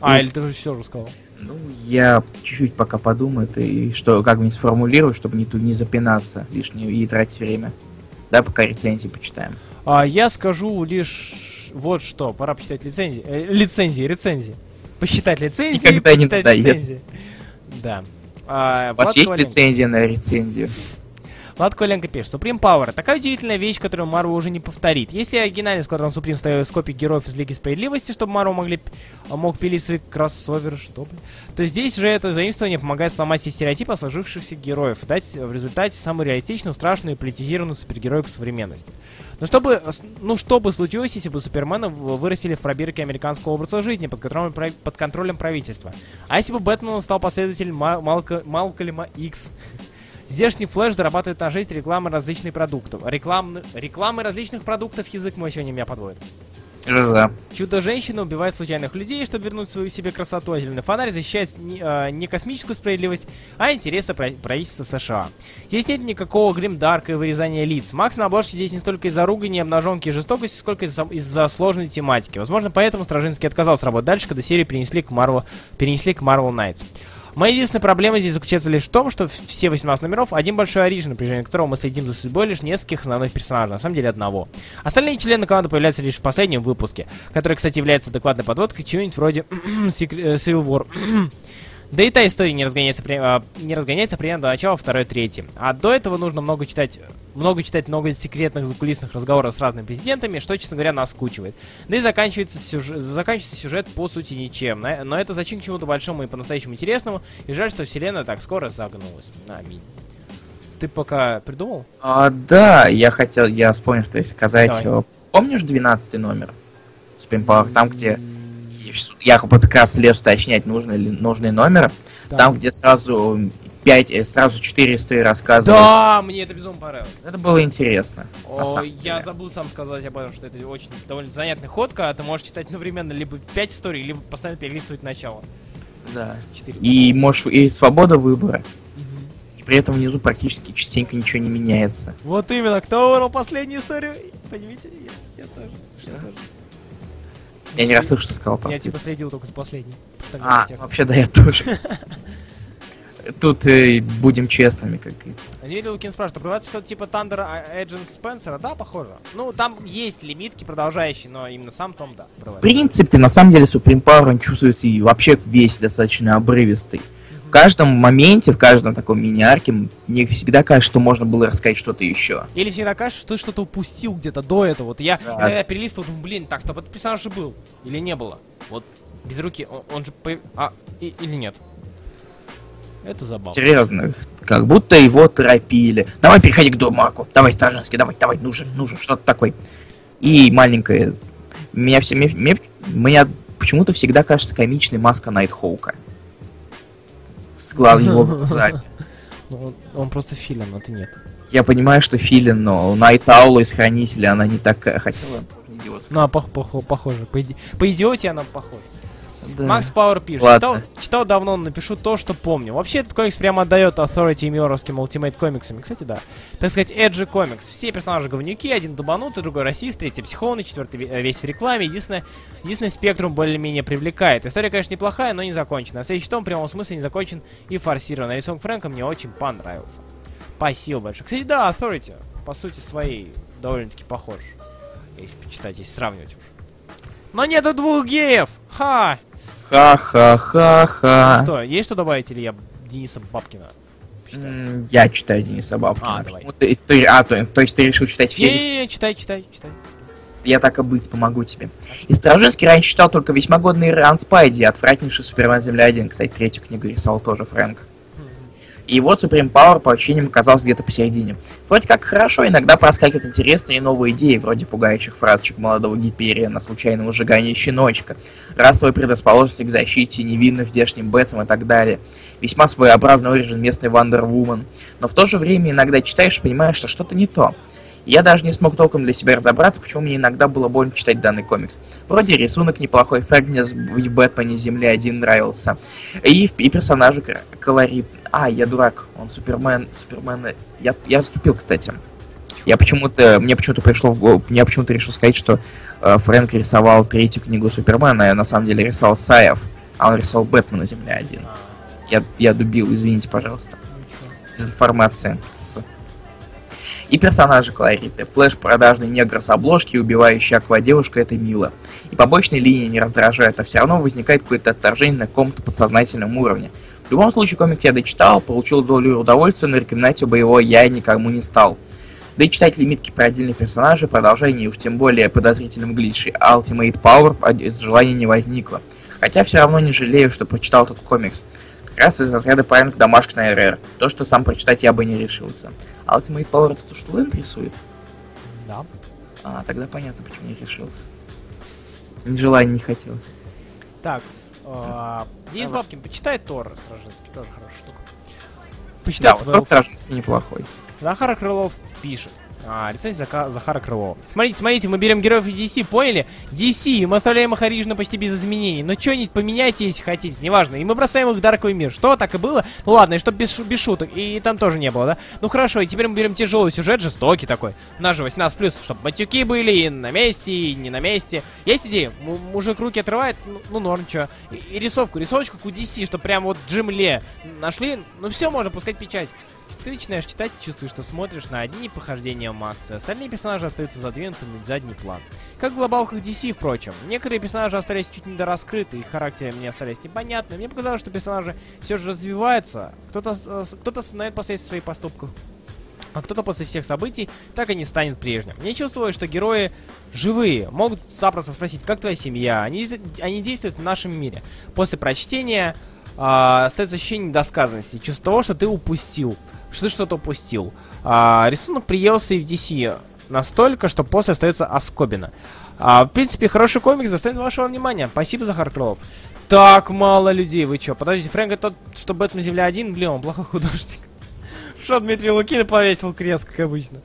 А, ну, или ты уже все уже сказал? Ну, я чуть-чуть пока подумаю, и что, как мне сформулировать, чтобы не, не запинаться лишнее и тратить время. Да, пока рецензии почитаем. А, я скажу лишь вот что. Пора почитать лицензии. Э, лицензии, рецензии. Посчитать лицензии, Никогда почитать не лицензии. Да. А, У вас есть лицензия на рецензию? Влад Коленко пишет. Supreme Power. Такая удивительная вещь, которую Марвел уже не повторит. Если оригинальный Сквадрон Supreme ставил из копий героев из Лиги Справедливости, чтобы Марвел могли, а, мог пилить свои кроссоверы, что то здесь же это заимствование помогает сломать все стереотипы сложившихся героев и дать в результате самую реалистичную, страшную и политизированную супергероику современности. Но чтобы, ну что бы случилось, если бы Супермена вырастили в пробирке американского образа жизни под контролем, под контролем правительства? А если бы Бэтмен стал последователем Малка, Малкольма Икс? Здешний флэш зарабатывает на жизнь рекламой различных продуктов. Рекламы, рекламы различных продуктов язык мой сегодня меня подводит. Чудо-женщина убивает случайных людей, чтобы вернуть свою себе красоту, а зеленый фонарь защищает не, э, не космическую справедливость, а интересы правительства США. Здесь нет никакого гримдарка и вырезания лиц. Макс на обложке здесь не столько из-за ругани, обнаженки и жестокости, сколько из-за, из-за сложной тематики. Возможно, поэтому Стражинский отказался работать дальше, когда серию перенесли к Marvel, перенесли к Marvel Knights. Моя единственная проблема здесь заключается лишь в том, что все 18 номеров один большой оригин, на протяжении которого мы следим за судьбой лишь нескольких основных персонажей, на самом деле одного. Остальные члены команды появляются лишь в последнем выпуске, который, кстати, является адекватной подводкой чего-нибудь вроде (clears throat) Civil War. (clears throat) Да и та история не разгоняется, при, а, не разгоняется примерно до начала второй трети. А до этого нужно много читать, много читать много секретных закулисных разговоров с разными президентами, что, честно говоря, нас скучивает. Да и заканчивается сюжет, заканчивается сюжет по сути ничем. Но, это зачин к чему-то большому и по-настоящему интересному. И жаль, что вселенная так скоро загнулась. Аминь. Ты пока придумал? А, да, я хотел, я вспомнил, что если сказать. Давай. Помнишь 12 номер? Power, там, где я вот как раз лез уточнять нужный, нужный номер. Да. Там, где сразу 5, сразу 4 истории рассказывают. Да, мне это безумно понравилось. Это было интересно. О, я забыл сам сказать об этом, что это очень довольно занятный ход, когда ты можешь читать одновременно либо 5 историй, либо постоянно перелистывать начало. Да. 4. И можешь и свобода выбора. И при этом внизу практически частенько ничего не меняется. Вот именно, кто выбрал последнюю историю? Понимаете, я, я тоже. Я тоже. Я не расслышал, что сказал Я типа следил только за последней. по А, вообще да, я тоже. (laughs) Тут э, будем честными, как говорится. Анвили Лукин спрашивает, открывается что-то типа Thunder Agent Спенсера? Да, похоже. Ну, там есть лимитки продолжающие, но именно сам Том, да, В принципе, на самом деле, Supreme Power, он чувствуется и вообще весь достаточно обрывистый. В каждом моменте, в каждом таком мини-арке мне всегда кажется, что можно было рассказать что-то еще. Или всегда кажется, что ты что-то упустил где-то до этого. Вот я, Да. иногда перелистывал, думаю, блин, так, стоп, этот персонаж же был. Или не было. Вот, без руки, он, он же... появ- А, и- или нет. Это забавно. Серьезно, как будто его торопили. Давай переходи к Дурмаку. Давай, Стражинский, давай, давай, нужен, нужен, что-то такое. И маленькая... Меня все... Мне, мне, меня почему-то всегда кажется комичной маска Найтхоука. С глаз его глазами. Ну, он, просто филин, а ты нет. Я понимаю, что Филин, но Найт Аула из Хранителя, она не такая, хотела. Ну, а пох- пох- похоже. По, по идиоте она похожа. Да. Макс Пауэр пишет. Ладно. Читал, читал давно, но напишу то, что помню. Вообще, этот комикс прямо отдает Authority Миоровским Ultimate комиксами. Кстати, да. Так сказать, Эджи комикс. Все персонажи говнюки, один дубанутый, другой расист, третий психованный, четвертый ве- весь в рекламе. Единственное, единственный спектрум более-менее привлекает. История, конечно, неплохая, но не закончена. А следующий том в прямом смысле не закончен и форсирован. А рисунок Фрэнка мне очень понравился. Спасибо большое. Кстати, да, Authority, по сути своей, довольно-таки похож. Если почитать, если сравнивать уже. Но нету двух геев! Ха! Ха-ха-ха-ха. Что, есть что добавить, или я Дениса Бабкина? почитаю? М, Я читаю Дениса Бабкина. А, давай. Ты, ты- а, то, то есть ты решил читать Феликс? Не-не-не, читай, читай, читай. Я так и быть, помогу тебе. И Стражинский раньше читал только весьма годный Ран Спайди, отвратнейший Супермен Земля 1. Кстати, третью книгу рисовал тоже Фрэнк. И вот Supreme Power по ощущениям оказался где-то посередине. Вроде как хорошо, иногда проскакивают интересные новые идеи, вроде пугающих фразочек молодого Гипериана, случайного сжигания щеночка, расовой предрасположенности к защите невинных здешним Бэтсом и так далее. Весьма своеобразный оригин местной Wonder Woman. Но в то же время иногда читаешь и понимаешь, что что-то не то. Я даже не смог толком для себя разобраться, почему мне иногда было больно читать данный комикс. Вроде рисунок неплохой, Фрэгнес в Бэтмене Земле один нравился. И, и персонажи колорит. А, я дурак, он Супермен, Супермен... Я, я заступил, кстати. Я почему-то, мне почему-то пришло в голову, я почему-то решил сказать, что э, Фрэнк рисовал третью книгу Супермена, а на самом деле рисовал Саев, а он рисовал Бэтмена Земля один. Я, я дубил, извините, пожалуйста. ничего. Дезинформация. С. И персонажи колориты. Флэш продажный негр с обложки, убивающий аквадевушка это мило. И побочные линии не раздражают, а все равно возникает какое-то отторжение на каком-то подсознательном уровне. В любом случае, комик я дочитал, получил долю удовольствия, но рекомендовать бы его я никому не стал. Да и читать лимитки про отдельных персонажей, продолжение, уж тем более подозрительным глитчи Ultimate Power а, желания не возникло. Хотя все равно не жалею, что прочитал этот комикс. Как раз из разряда памятник домашний РР. То, что сам прочитать я бы не решился. Ultimate Power это то, что Лэнд рисует? Да. А, тогда понятно, почему не решился. Ни желания не хотелось. Так, а, Денис. Бабкин, почитай Тор Стражинский, тоже хорошая штука. Почитай Да, тот Стражинский неплохой. Захар Крылов пишет. А, рецензия Зака- Захара Крылова. Смотрите, смотрите, мы берем героев из DC, поняли? DC, мы оставляем их оригинально почти без изменений. Но что-нибудь поменяйте, если хотите, неважно. И мы бросаем их в дарковый мир. Что, так и было? Ну ладно, и чтоб без, без шуток. И там тоже не было, да? Ну хорошо, и теперь мы берем тяжелый сюжет, жестокий такой. У нас же 18+, чтобы матюки были и на месте, и не на месте. Есть идея? М- мужик руки отрывает, ну, ну норм, чё. И, и рисовку, рисовочку у DC, что прям вот Джим Ле нашли, ну все, можно пускать печать. Ты начинаешь читать и чувствуешь, что смотришь на одни похождения Макса, остальные персонажи остаются задвинутыми в задний план. Как в глобалках DC, впрочем. Некоторые персонажи остались чуть недораскрыты, их характеры мне остались непонятны. Мне показалось, что персонажи все же развиваются, кто-то с- кто-то осознает последствия своих поступков, а кто-то после всех событий так и не станет прежним. Мне чувствовалось, что герои живые, могут запросто спросить, как твоя семья, они, они действуют в нашем мире. После прочтения а, остается ощущение недосказанности, чувство того, что ты упустил, что ты что-то упустил. А, рисунок приелся и в DC настолько, что после остается оскобина. А, в принципе, хороший комикс достоин вашего внимания. Спасибо, Захар Крылов. Так мало людей, вы чё? Подождите, Фрэнк, это тот, что Бэтмен Земля 1? Блин, он плохой художник. (laughs) Что Дмитрий Лукин повесил крест, как обычно.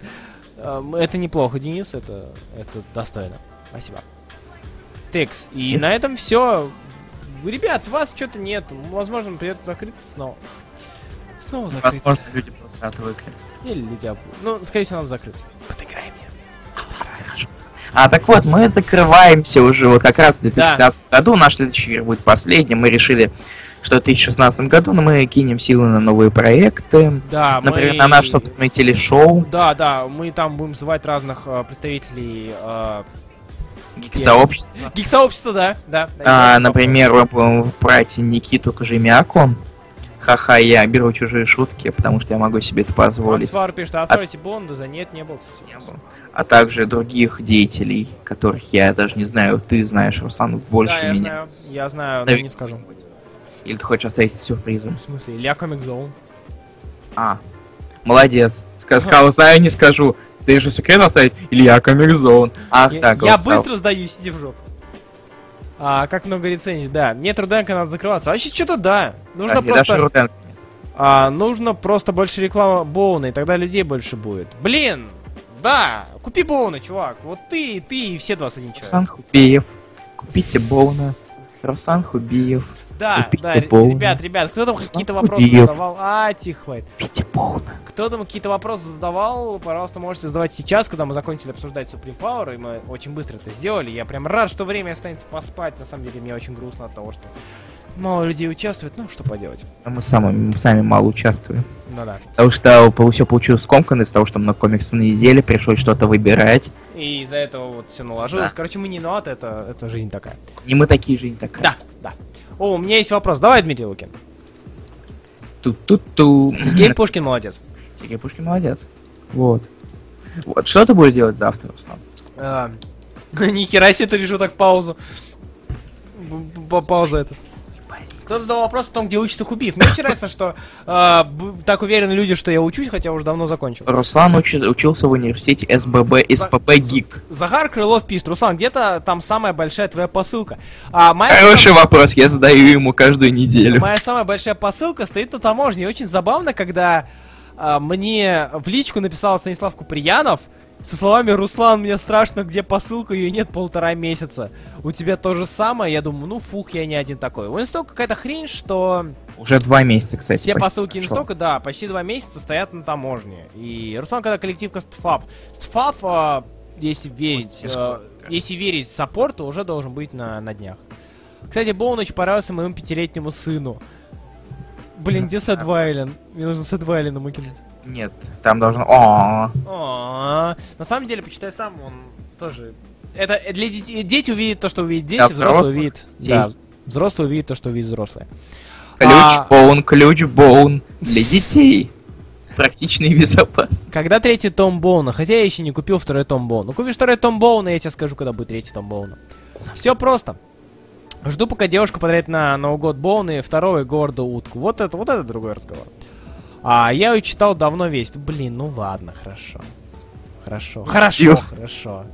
Эм, Это неплохо, Денис, это, это достойно. Спасибо. Текс. И на этом все. Ребят, вас что-то нет. Возможно, придется закрыться снова. Снова закрыться. Возможно, люди просто отвыкли. Или люди об- Ну, скорее всего, надо закрыться. Подыграй мне. А, так вот, мы закрываемся уже вот как раз в Да. 2015 году. Наш следующий эфир будет последним. Мы решили, что в 2016 году но мы кинем силы на новые проекты. Да, Например, мы... на наш собственный телешоу, Да, да, мы там будем звать разных э, представителей э, гик-сообщества, да, да. да, А, например, в брате Никиту Кожемяку. Ха-ха, я беру чужие шутки, потому что я могу себе это позволить. Фауэр пишет, а отстройте Бонда за нет, не было, кстати. Не было. А также других деятелей, которых я даже не знаю. Ты знаешь, Руслан, больше да, я меня. знаю, я знаю, но Зови не скажу. Или ты хочешь оставить сюрпризом? В смысле, Илья Комик Зоун. А, молодец. Ска- Сказал, знаю, не скажу. Ты же секрет оставить? Илья Комикзон. Ах, Я, так, я быстро сдаюсь, сиди в жопу. А, как много рецензий, да. Нет, Руденко надо закрываться. Вообще, что-то да. Нужно и просто... А, нужно просто больше рекламы Боуна, и тогда людей больше будет. Блин! Да! Купи Боуна, чувак. Вот ты, и ты, и все 21 человек. Руслан Хубиев. Купите Боуна. Руслан Хубиев. Да, Купите да, ребят, ребят, кто там какие-то вопросы Хубиев. задавал? А, тихо, хватит. Кто там какие-то вопросы задавал, пожалуйста, можете задавать сейчас, когда мы закончили обсуждать Supreme Power, и мы очень быстро это сделали. Я прям рад, что время останется поспать. На самом деле, мне очень грустно от того, что мало людей участвует. Ну, что поделать. А Мы сами, мы сами мало участвуем. Ну да. Потому что все получилось скомканно из того, что много комиксов на неделе, пришлось что-то выбирать. И из-за этого вот все наложилось. Да. Короче, мы не виноваты, это, это жизнь такая. Не мы такие жизнь такая. Да, да. О, у меня есть вопрос. Давай, Дмитрий Лукин. Ту-ту-ту. Сергей Пушкин молодец. Сергей Пушкин молодец. Вот. Вот, что ты будешь делать завтра, Руслан? А, (laughs) Нихера себе ты решу так паузу. Б- б- Пауза это. Кто задал вопрос о том, где учится Хубиев? Мне очень нравится, что б- так уверены люди, что я учусь, хотя уже давно закончил. Руслан учи- учился в университете СББ, СПП ГИК. Захар Крылов пишет, Руслан, где-то там самая большая твоя посылка. А моя, Хороший вопрос, я задаю ему каждую неделю. моя самая большая посылка стоит на таможне. И очень забавно, когда а, мне в личку написал Станислав Куприянов со словами «Руслан, мне страшно, где посылка, ее нет полтора месяца. У тебя то же самое?» Я думаю, ну фух, я не один такой. У Инстока какая-то хрень, что Уже два месяца, кстати. все посылки прошло. Инстока, да, почти два месяца стоят на таможне. И Руслан, когда коллективка Стфап. Стфап, а, если верить, а, сколько. если верить саппорту, уже должен быть на, на днях. Кстати, Боун очень понравился моему пятилетнему сыну. Блин, где Сэд Вайлен? Мне нужно Сэд Вайлен ему кинуть. Нет, там должно... О, А, На самом деле, почитай сам, он тоже... Это для детей... Дети увидят то, что увидят дети, Да, взрослые увидят... Да, взрослые увидят то, что увидят взрослые. ключ А- боун, ключ боун для детей. Практично и безопасно. Когда третий том Боуна? Хотя я еще не купил второй том Боуна. Купишь второй том Боуна, я тебе скажу, когда будет третий том Боуна. Все просто. Жду, пока девушка подарит на Новый год Боуна и второго и Говарда утку. Вот это, вот это другой разговор. А я ее читал давно весь. Блин, ну ладно, хорошо. Хорошо. Хорошо, Ё. хорошо.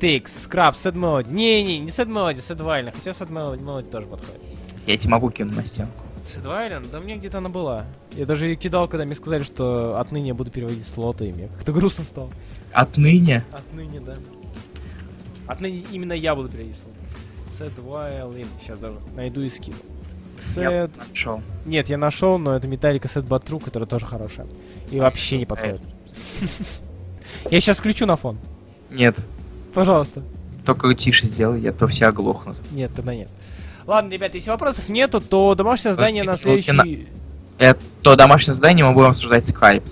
Тикс, Скраб, Сэд Мелоди. Не-не, не Сэд Мелоди, Сэд Вайлен. Хотя Сэд Мелоди тоже подходит. Я тебе могу кинуть на стенку. Сет Вайлен? Да мне где-то она была. Я даже ее кидал, когда мне сказали, что отныне я буду переводить слоты, и мне как-то грустно стало. Отныне? Отныне, да. Отныне именно я буду переводить слоты. Сет Вайлен. Сейчас даже найду и скину. Сет... нашел. Нет, я нашел, но это Металлика Сет Батру, которая тоже хорошая. И вообще не подходит. (laughs) Я сейчас включу на фон. Нет. Пожалуйста. Только тише сделай, я то все оглохнут. Нет, тогда нет. Ладно, ребят, если вопросов нету, то домашнее задание на следующий... Это то домашнее задание мы будем обсуждать скайп.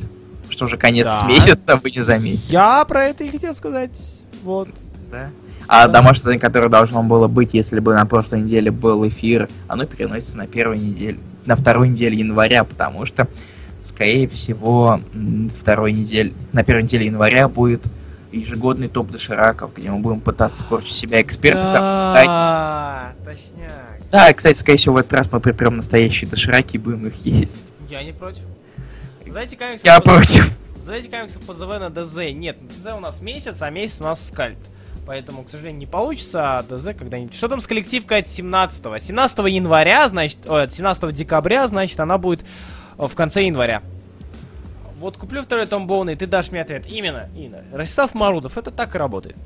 Что уже конец да. месяца, вы не заметите. Я про это и хотел сказать. Вот. Да? А домашнее задание, которое должно было быть, если бы на прошлой неделе был эфир, оно переносится на первую неделю, на вторую неделю января, потому что, скорее всего, второй недель, на первой неделе января будет ежегодный топ дошираков, где мы будем пытаться корчить себя экспертов. Да, точняк. Да, кстати, скорее всего, в этот раз мы припрем настоящие дошираки и будем их есть. Я не против. Знаете, комиксов Я против. Знаете, комиксов по ЗВ на ДЗ? Нет, ДЗ у нас месяц, а месяц у нас скальт. Поэтому, к сожалению, не получится, а ДЗ когда-нибудь... Что там с коллективкой от 17 -го? 17 января, значит... Ой, 17 декабря, значит, она будет в конце января. Вот куплю второй том Боуна, и ты дашь мне ответ. Именно, именно. Ростислав Марудов, это так и работает.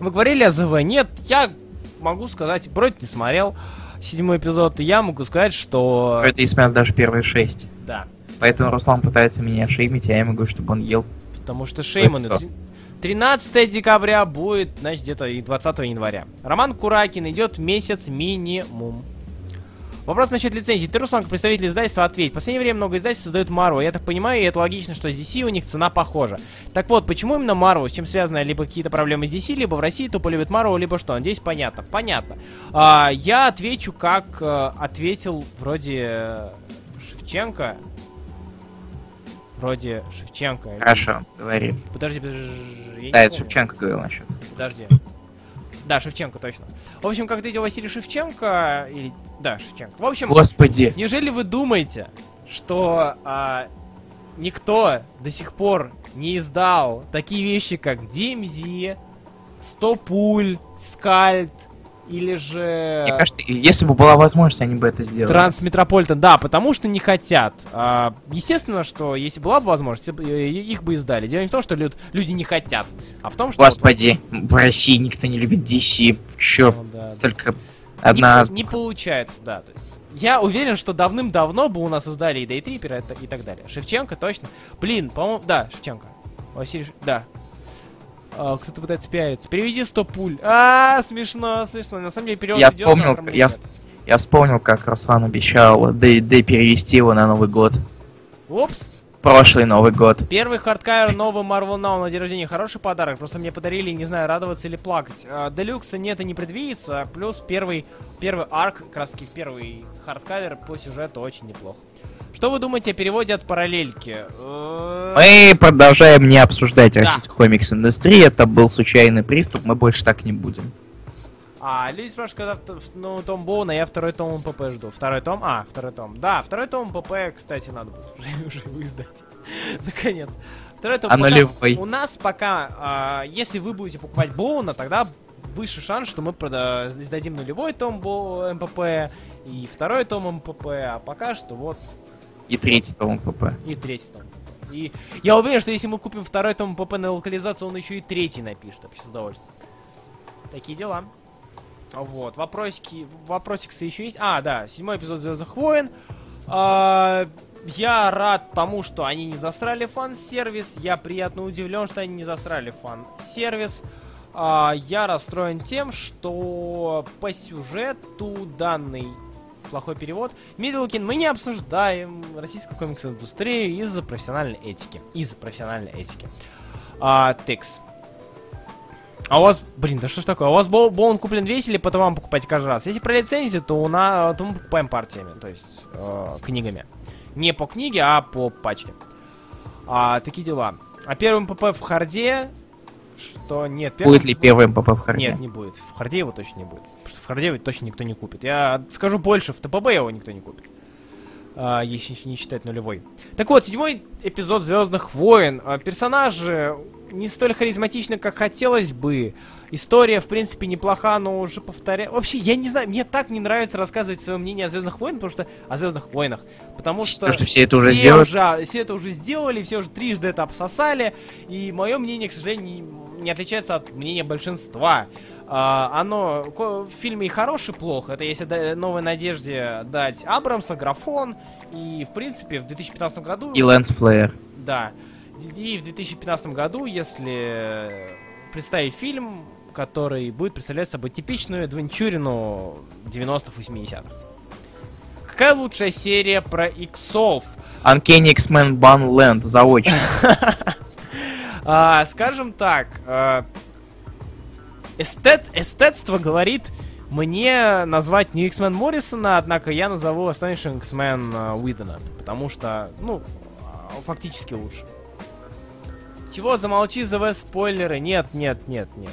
Вы говорили о ЗВ? Нет, я могу сказать, вроде не смотрел седьмой эпизод, и я могу сказать, что... Это не смотрел даже первые шесть. Да. Поэтому Руслан пытается меня шеймить, а я ему говорю, чтобы он ел. Потому что шейманы... 13 декабря будет, значит, где-то и 20 января. Роман Куракин идет месяц минимум. Вопрос насчет лицензии. Ты, Руслан, представитель издательства, ответь. В последнее время много издательств создают Марвел. Я так понимаю, и это логично, что с DC у них цена похожа. Так вот, почему именно Марвел? С чем связано либо какие-то проблемы с DC, либо в России тупо любят Марвел, либо что? Надеюсь, понятно. Понятно. А, я отвечу, как а, ответил вроде э, Шевченко. Вроде Шевченко. Хорошо, говори. Подожди, подожди. да, это Шевченко говорил насчет. Подожди. Да, Шевченко, точно. В общем, как ответил Василий Шевченко, или да, Шевченко. В общем, Господи. Неужели вы думаете, что а, никто до сих пор не издал такие вещи, как DMZ, 100 пуль, Скальд, или же... Мне кажется, если бы была возможность, они бы это сделали. Трансметрополитен, да, потому что не хотят. А, естественно, что если была бы возможность, их бы издали. Дело не в том, что люди не хотят, а в том, что... Господи, вот... в России никто не любит DC. Чё, ну, да, только да. Одна... Не, не получается, да. То есть, я уверен, что давным-давно бы у нас издали и Дейтрипера и так далее. Шевченко точно. Блин, по-моему, да, Шевченко. Василий, да. А, кто-то пытается пиариться. Переведи 100 пуль. А, смешно, смешно. На самом деле перевод я вспомнил, я, я вспомнил, как Руслан обещал Дэй перевести его на Новый год. Упс прошлый Новый год. Первый хардкайр новый Marvel Now на день рождения. Хороший подарок. Просто мне подарили, не знаю, радоваться или плакать. Делюкса нет и не предвидится. Плюс первый, первый арк, как раз таки первый хардкавер по сюжету очень неплохо. Что вы думаете о переводе от параллельки? Э, мы продолжаем не обсуждать да. российскую комикс-индустрию. Это был случайный приступ. Мы больше так не будем. А, люди спрашивают, когда ну, том Боуна, я второй том МПП жду. Второй том? А, второй том. Да, второй том МПП, кстати, надо будет уже, (laughs) уже. (laughs) Наконец. Второй том а нулевой. У нас пока, а, если вы будете покупать Боуна, тогда выше шанс, что мы прода... издадим нулевой том. МПП и второй том МПП, а пока что вот... И третий том МПП. И третий том. И я уверен, что если мы купим второй том МПП на локализацию, он еще и третий напишет вообще с удовольствием. Такие дела. Вот, вопросики, вопросиксы еще есть. А, да, седьмой эпизод Звездных войн. А, я рад тому, что они не засрали фан-сервис. Я приятно удивлен, что они не засрали фан-сервис. А, я расстроен тем, что по сюжету данный плохой перевод. Мидлкин мы не обсуждаем российскую комикс-индустрию из-за профессиональной этики. Из-за профессиональной этики. А, текс. А у вас, блин, да что ж такое? А у вас бол, Боун куплен весь или по вам покупаете каждый раз? Если про лицензию, то, у нас, то мы покупаем партиями, то есть э, книгами. Не по книге, а по пачке. А, такие дела. А первым ПП в харде, что нет. Первым... Будет ли первым ПП в харде? Нет, не будет. В харде его точно не будет. Потому что в харде его точно никто не купит. Я скажу больше, в ТПБ его никто не купит. А, если не считать нулевой. Так вот, седьмой эпизод Звездных войн. А, персонажи не столь харизматичны, как хотелось бы. История, в принципе, неплоха, но уже повторяю. Вообще, я не знаю, мне так не нравится рассказывать свое мнение о Звездных войнах, потому что о Звездных войнах. Потому что, что все это уже все сделали. уже- все это уже сделали, все уже трижды это обсосали. И мое мнение, к сожалению, не, отличается от мнения большинства. А, оно в фильме и хорош, и плохо. Это если да- новой надежде дать Абрамса, графон. И, в принципе, в 2015 году... И Лэнс Флэер. Да. И в 2015 году, если представить фильм, который будет представлять собой типичную адвенчурину 90-х, 80-х. Какая лучшая серия про иксов? Uncanny X-Men Banland заочно. (laughs) А, скажем так, а, эстет, эстетство говорит мне назвать не X-Men Моррисона, однако я назову Astonishing X-Men а, Уидона, потому что, ну, фактически лучше. Чего, замолчи, ЗВ спойлеры? Нет, нет, нет, нет.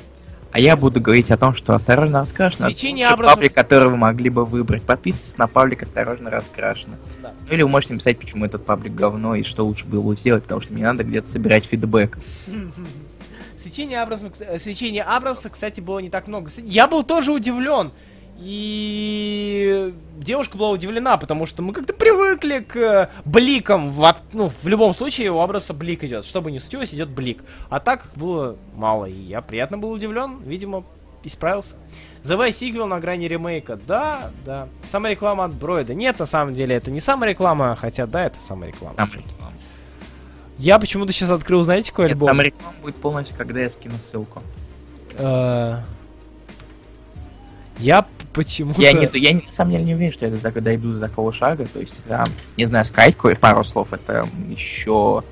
А я буду говорить о том, что осторожно раскрашено. Свечение Лучший образом- паблик, который вы могли бы выбрать. Подписывайтесь на паблик осторожно раскрашено. Да. Ну или вы можете написать, почему этот паблик говно и что лучше было сделать, потому что мне надо где-то собирать фидбэк. (laughs) Свечение Абрамса, кс- э, свечение Абрамса, кстати, было не так много. Я был тоже удивлен. И девушка была удивлена, потому что мы как-то привыкли к э, бликам. В, ну, в любом случае у Абрамса блик идет. Что бы ни случилось, идет блик. А так их было мало. И я приятно был удивлен. Видимо, исправился. The сигвел на грани ремейка. Да, да. Самая реклама от Бройда. Нет, на самом деле, это не самая реклама, хотя да, это самая реклама. Сам реклама. Я почему-то сейчас открыл, знаете, какой Нет, альбом? сам реклама будет полностью, когда я скину ссылку. Э, Я п- почему-то... Я, не, я на самом деле не уверен, что я до- дойду до такого шага. То есть, там, не знаю, сказать кое- пару слов, это еще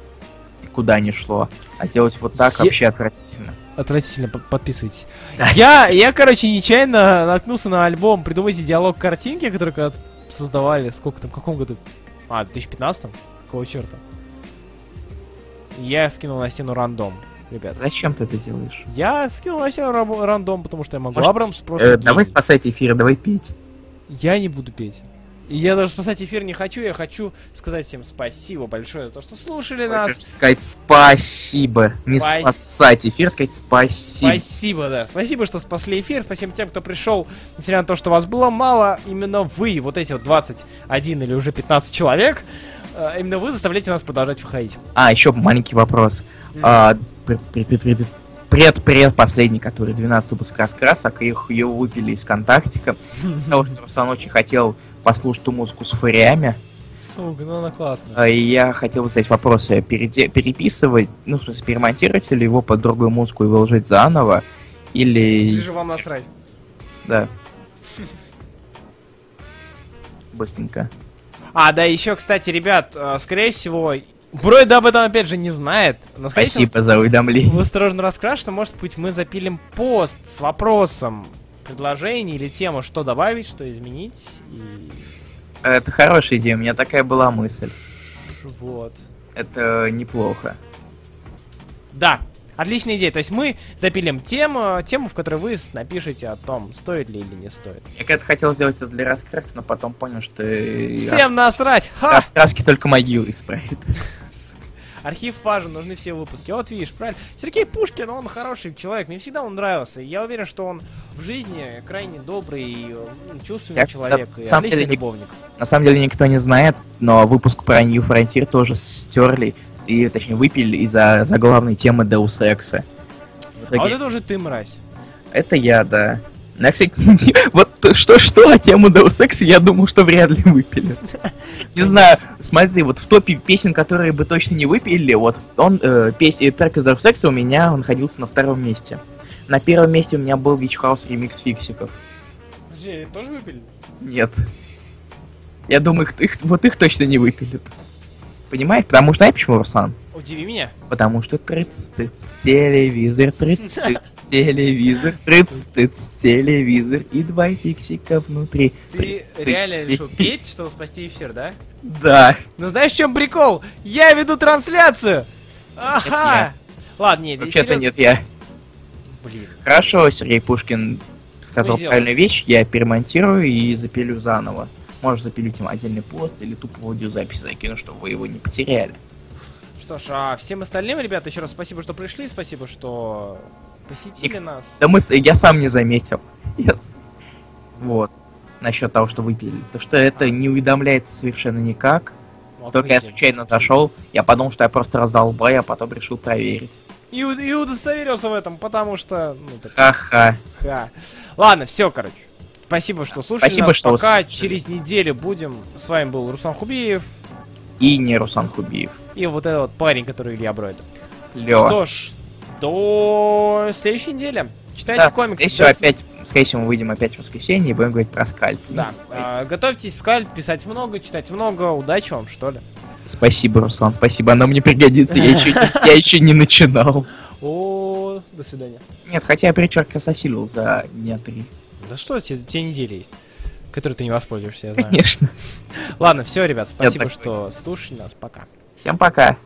куда не шло. А делать вот так Я- вообще отвратительно. Отвратительно, по- подписывайтесь. Я, я, короче, нечаянно наткнулся на альбом «Придумайте диалог картинки», который когда создавали, сколько там, в каком году? А, в 2015 Какого черта? Я скинул на стену рандом, ребят. Зачем ты это делаешь? Я скинул на рабо- рандом, потому что я могу. Может, Абрамс просто Э, давай спасать эфир, давай петь. Я не буду петь. И я даже спасать эфир не хочу, я хочу сказать всем спасибо большое за то, что слушали нас. Хочешь Сказать спасибо. Не Спас- спасать эфир, сказать спасибо. Спасибо, да. Спасибо, что спасли эфир. Спасибо тем, кто пришел. Несмотря на то, что вас было мало, именно вы, вот эти вот 21 или уже 15 человек, э, именно вы заставляете нас продолжать выходить. А, еще маленький вопрос. А, пр- пр- пр- пр- пред пред последний, который 12 выпуск раскрасок, их ее выпили из контактика. (laughs) Потому что Руслан очень хотел послушать ту музыку с фуриями. Сука, ну она классная. А, И я хотел бы задать вопрос, э, переде- переписывать, ну, в смысле, перемонтировать или его под другую музыку и выложить заново, или... Или же вам насрать. Да. (laughs) Быстренько. А, да, еще, кстати, ребят, э, скорее всего, Бройда об этом опять же не знает. Но, Спасибо за уведомление. в осторожно раскрашено, может быть, мы запилим пост с вопросом предложений или тему, что добавить, что изменить. И Это хорошая идея, у меня такая была мысль. вот. Это неплохо. Да, отличная идея. То есть мы запилим тему, тему, в которой вы напишите о том, стоит ли или не стоит. Я когда хотел сделать это для раскраски, но потом понял, что Всем насрать! Ха! раскраски только могилы исправит. Архив важен, нужны все выпуски. Вот видишь, правильно. Сергей Пушкин, он хороший человек, мне всегда он нравился. Я уверен, что он в жизни крайне добрый и э, чувственный Я- человек, да, и на самом отличный деле любовник. На самом деле никто не знает, но выпуск про New Frontier тоже стерли, и точнее выпили из-за заглавной темы Deus Ex. А вот это уже ты, мразь. Это я, да. Я, кстати, (laughs) вот что-что, а тему Deus Ex я думал, что вряд ли выпили. (laughs) Не знаю, смотри, вот в топе песен, которые бы точно не выпили, вот он, э, песня, трек из Deus Ex у меня он находился на втором месте. На первом месте у меня был Witch House ремикс фиксиков. Подожди, тоже выпили? Нет. Я думаю, их, их- вот их точно не выпилят. Понимаешь? Потому что, знаешь почему, Руслан? Удиви меня. Потому что трыц-тыц, телевизор, трыц-тыц, (laughs) телевизор, трыц-тыц, телевизор и два фиксика внутри. Ты реально решил петь, чтобы спасти эфир, да? Да. Ну знаешь, в чем прикол? Я веду трансляцию! Ага! Ладно, нет, Вообще-то нет, я... Блин. Хорошо, Сергей Пушкин сказал Мы сделаем. правильную вещь, я перемонтирую и запилю заново. Можешь запилить им отдельный пост или тупо аудиозапись закину, чтобы вы его не потеряли. Что ж, а всем остальным, ребята, еще раз спасибо, что пришли, спасибо, что посетили нас. Да мы, я сам не заметил. Я- Вот. Насчет того, что выпили. То, что это не уведомляется совершенно никак. Вот Только я случайно зашел, я подумал, что я просто раздал бай, а потом решил проверить. И, и удостоверился в этом, потому что... Ну, так, Ха-ха. ха. Ладно, все, короче. Спасибо, что слушали Спасибо, нас. что Пока слушали. через неделю будем. С вами был Руслан Хубиев И не Руслан Хубиев. и вот этот вот парень, который Илья Бройд. Клево. Что ж, до следующей недели. Читайте Да, комиксы. всего, До- опять, скорее всего, мы выйдем опять в воскресенье и будем говорить про скальп. Да. А, готовьтесь скальп, писать много, читать много. Удачи вам, что ли. Спасибо, Руслан, спасибо, оно мне пригодится, я еще, не- я еще не начинал. (laughs) О, до свидания. Нет, хотя я причерк ососилил за дня три. Да что, тебе, тебе недели есть, которой ты не воспользуешься, я знаю. Конечно. (laughs) Ладно, все, ребят, спасибо, что слушали нас. Пока. Всем пока.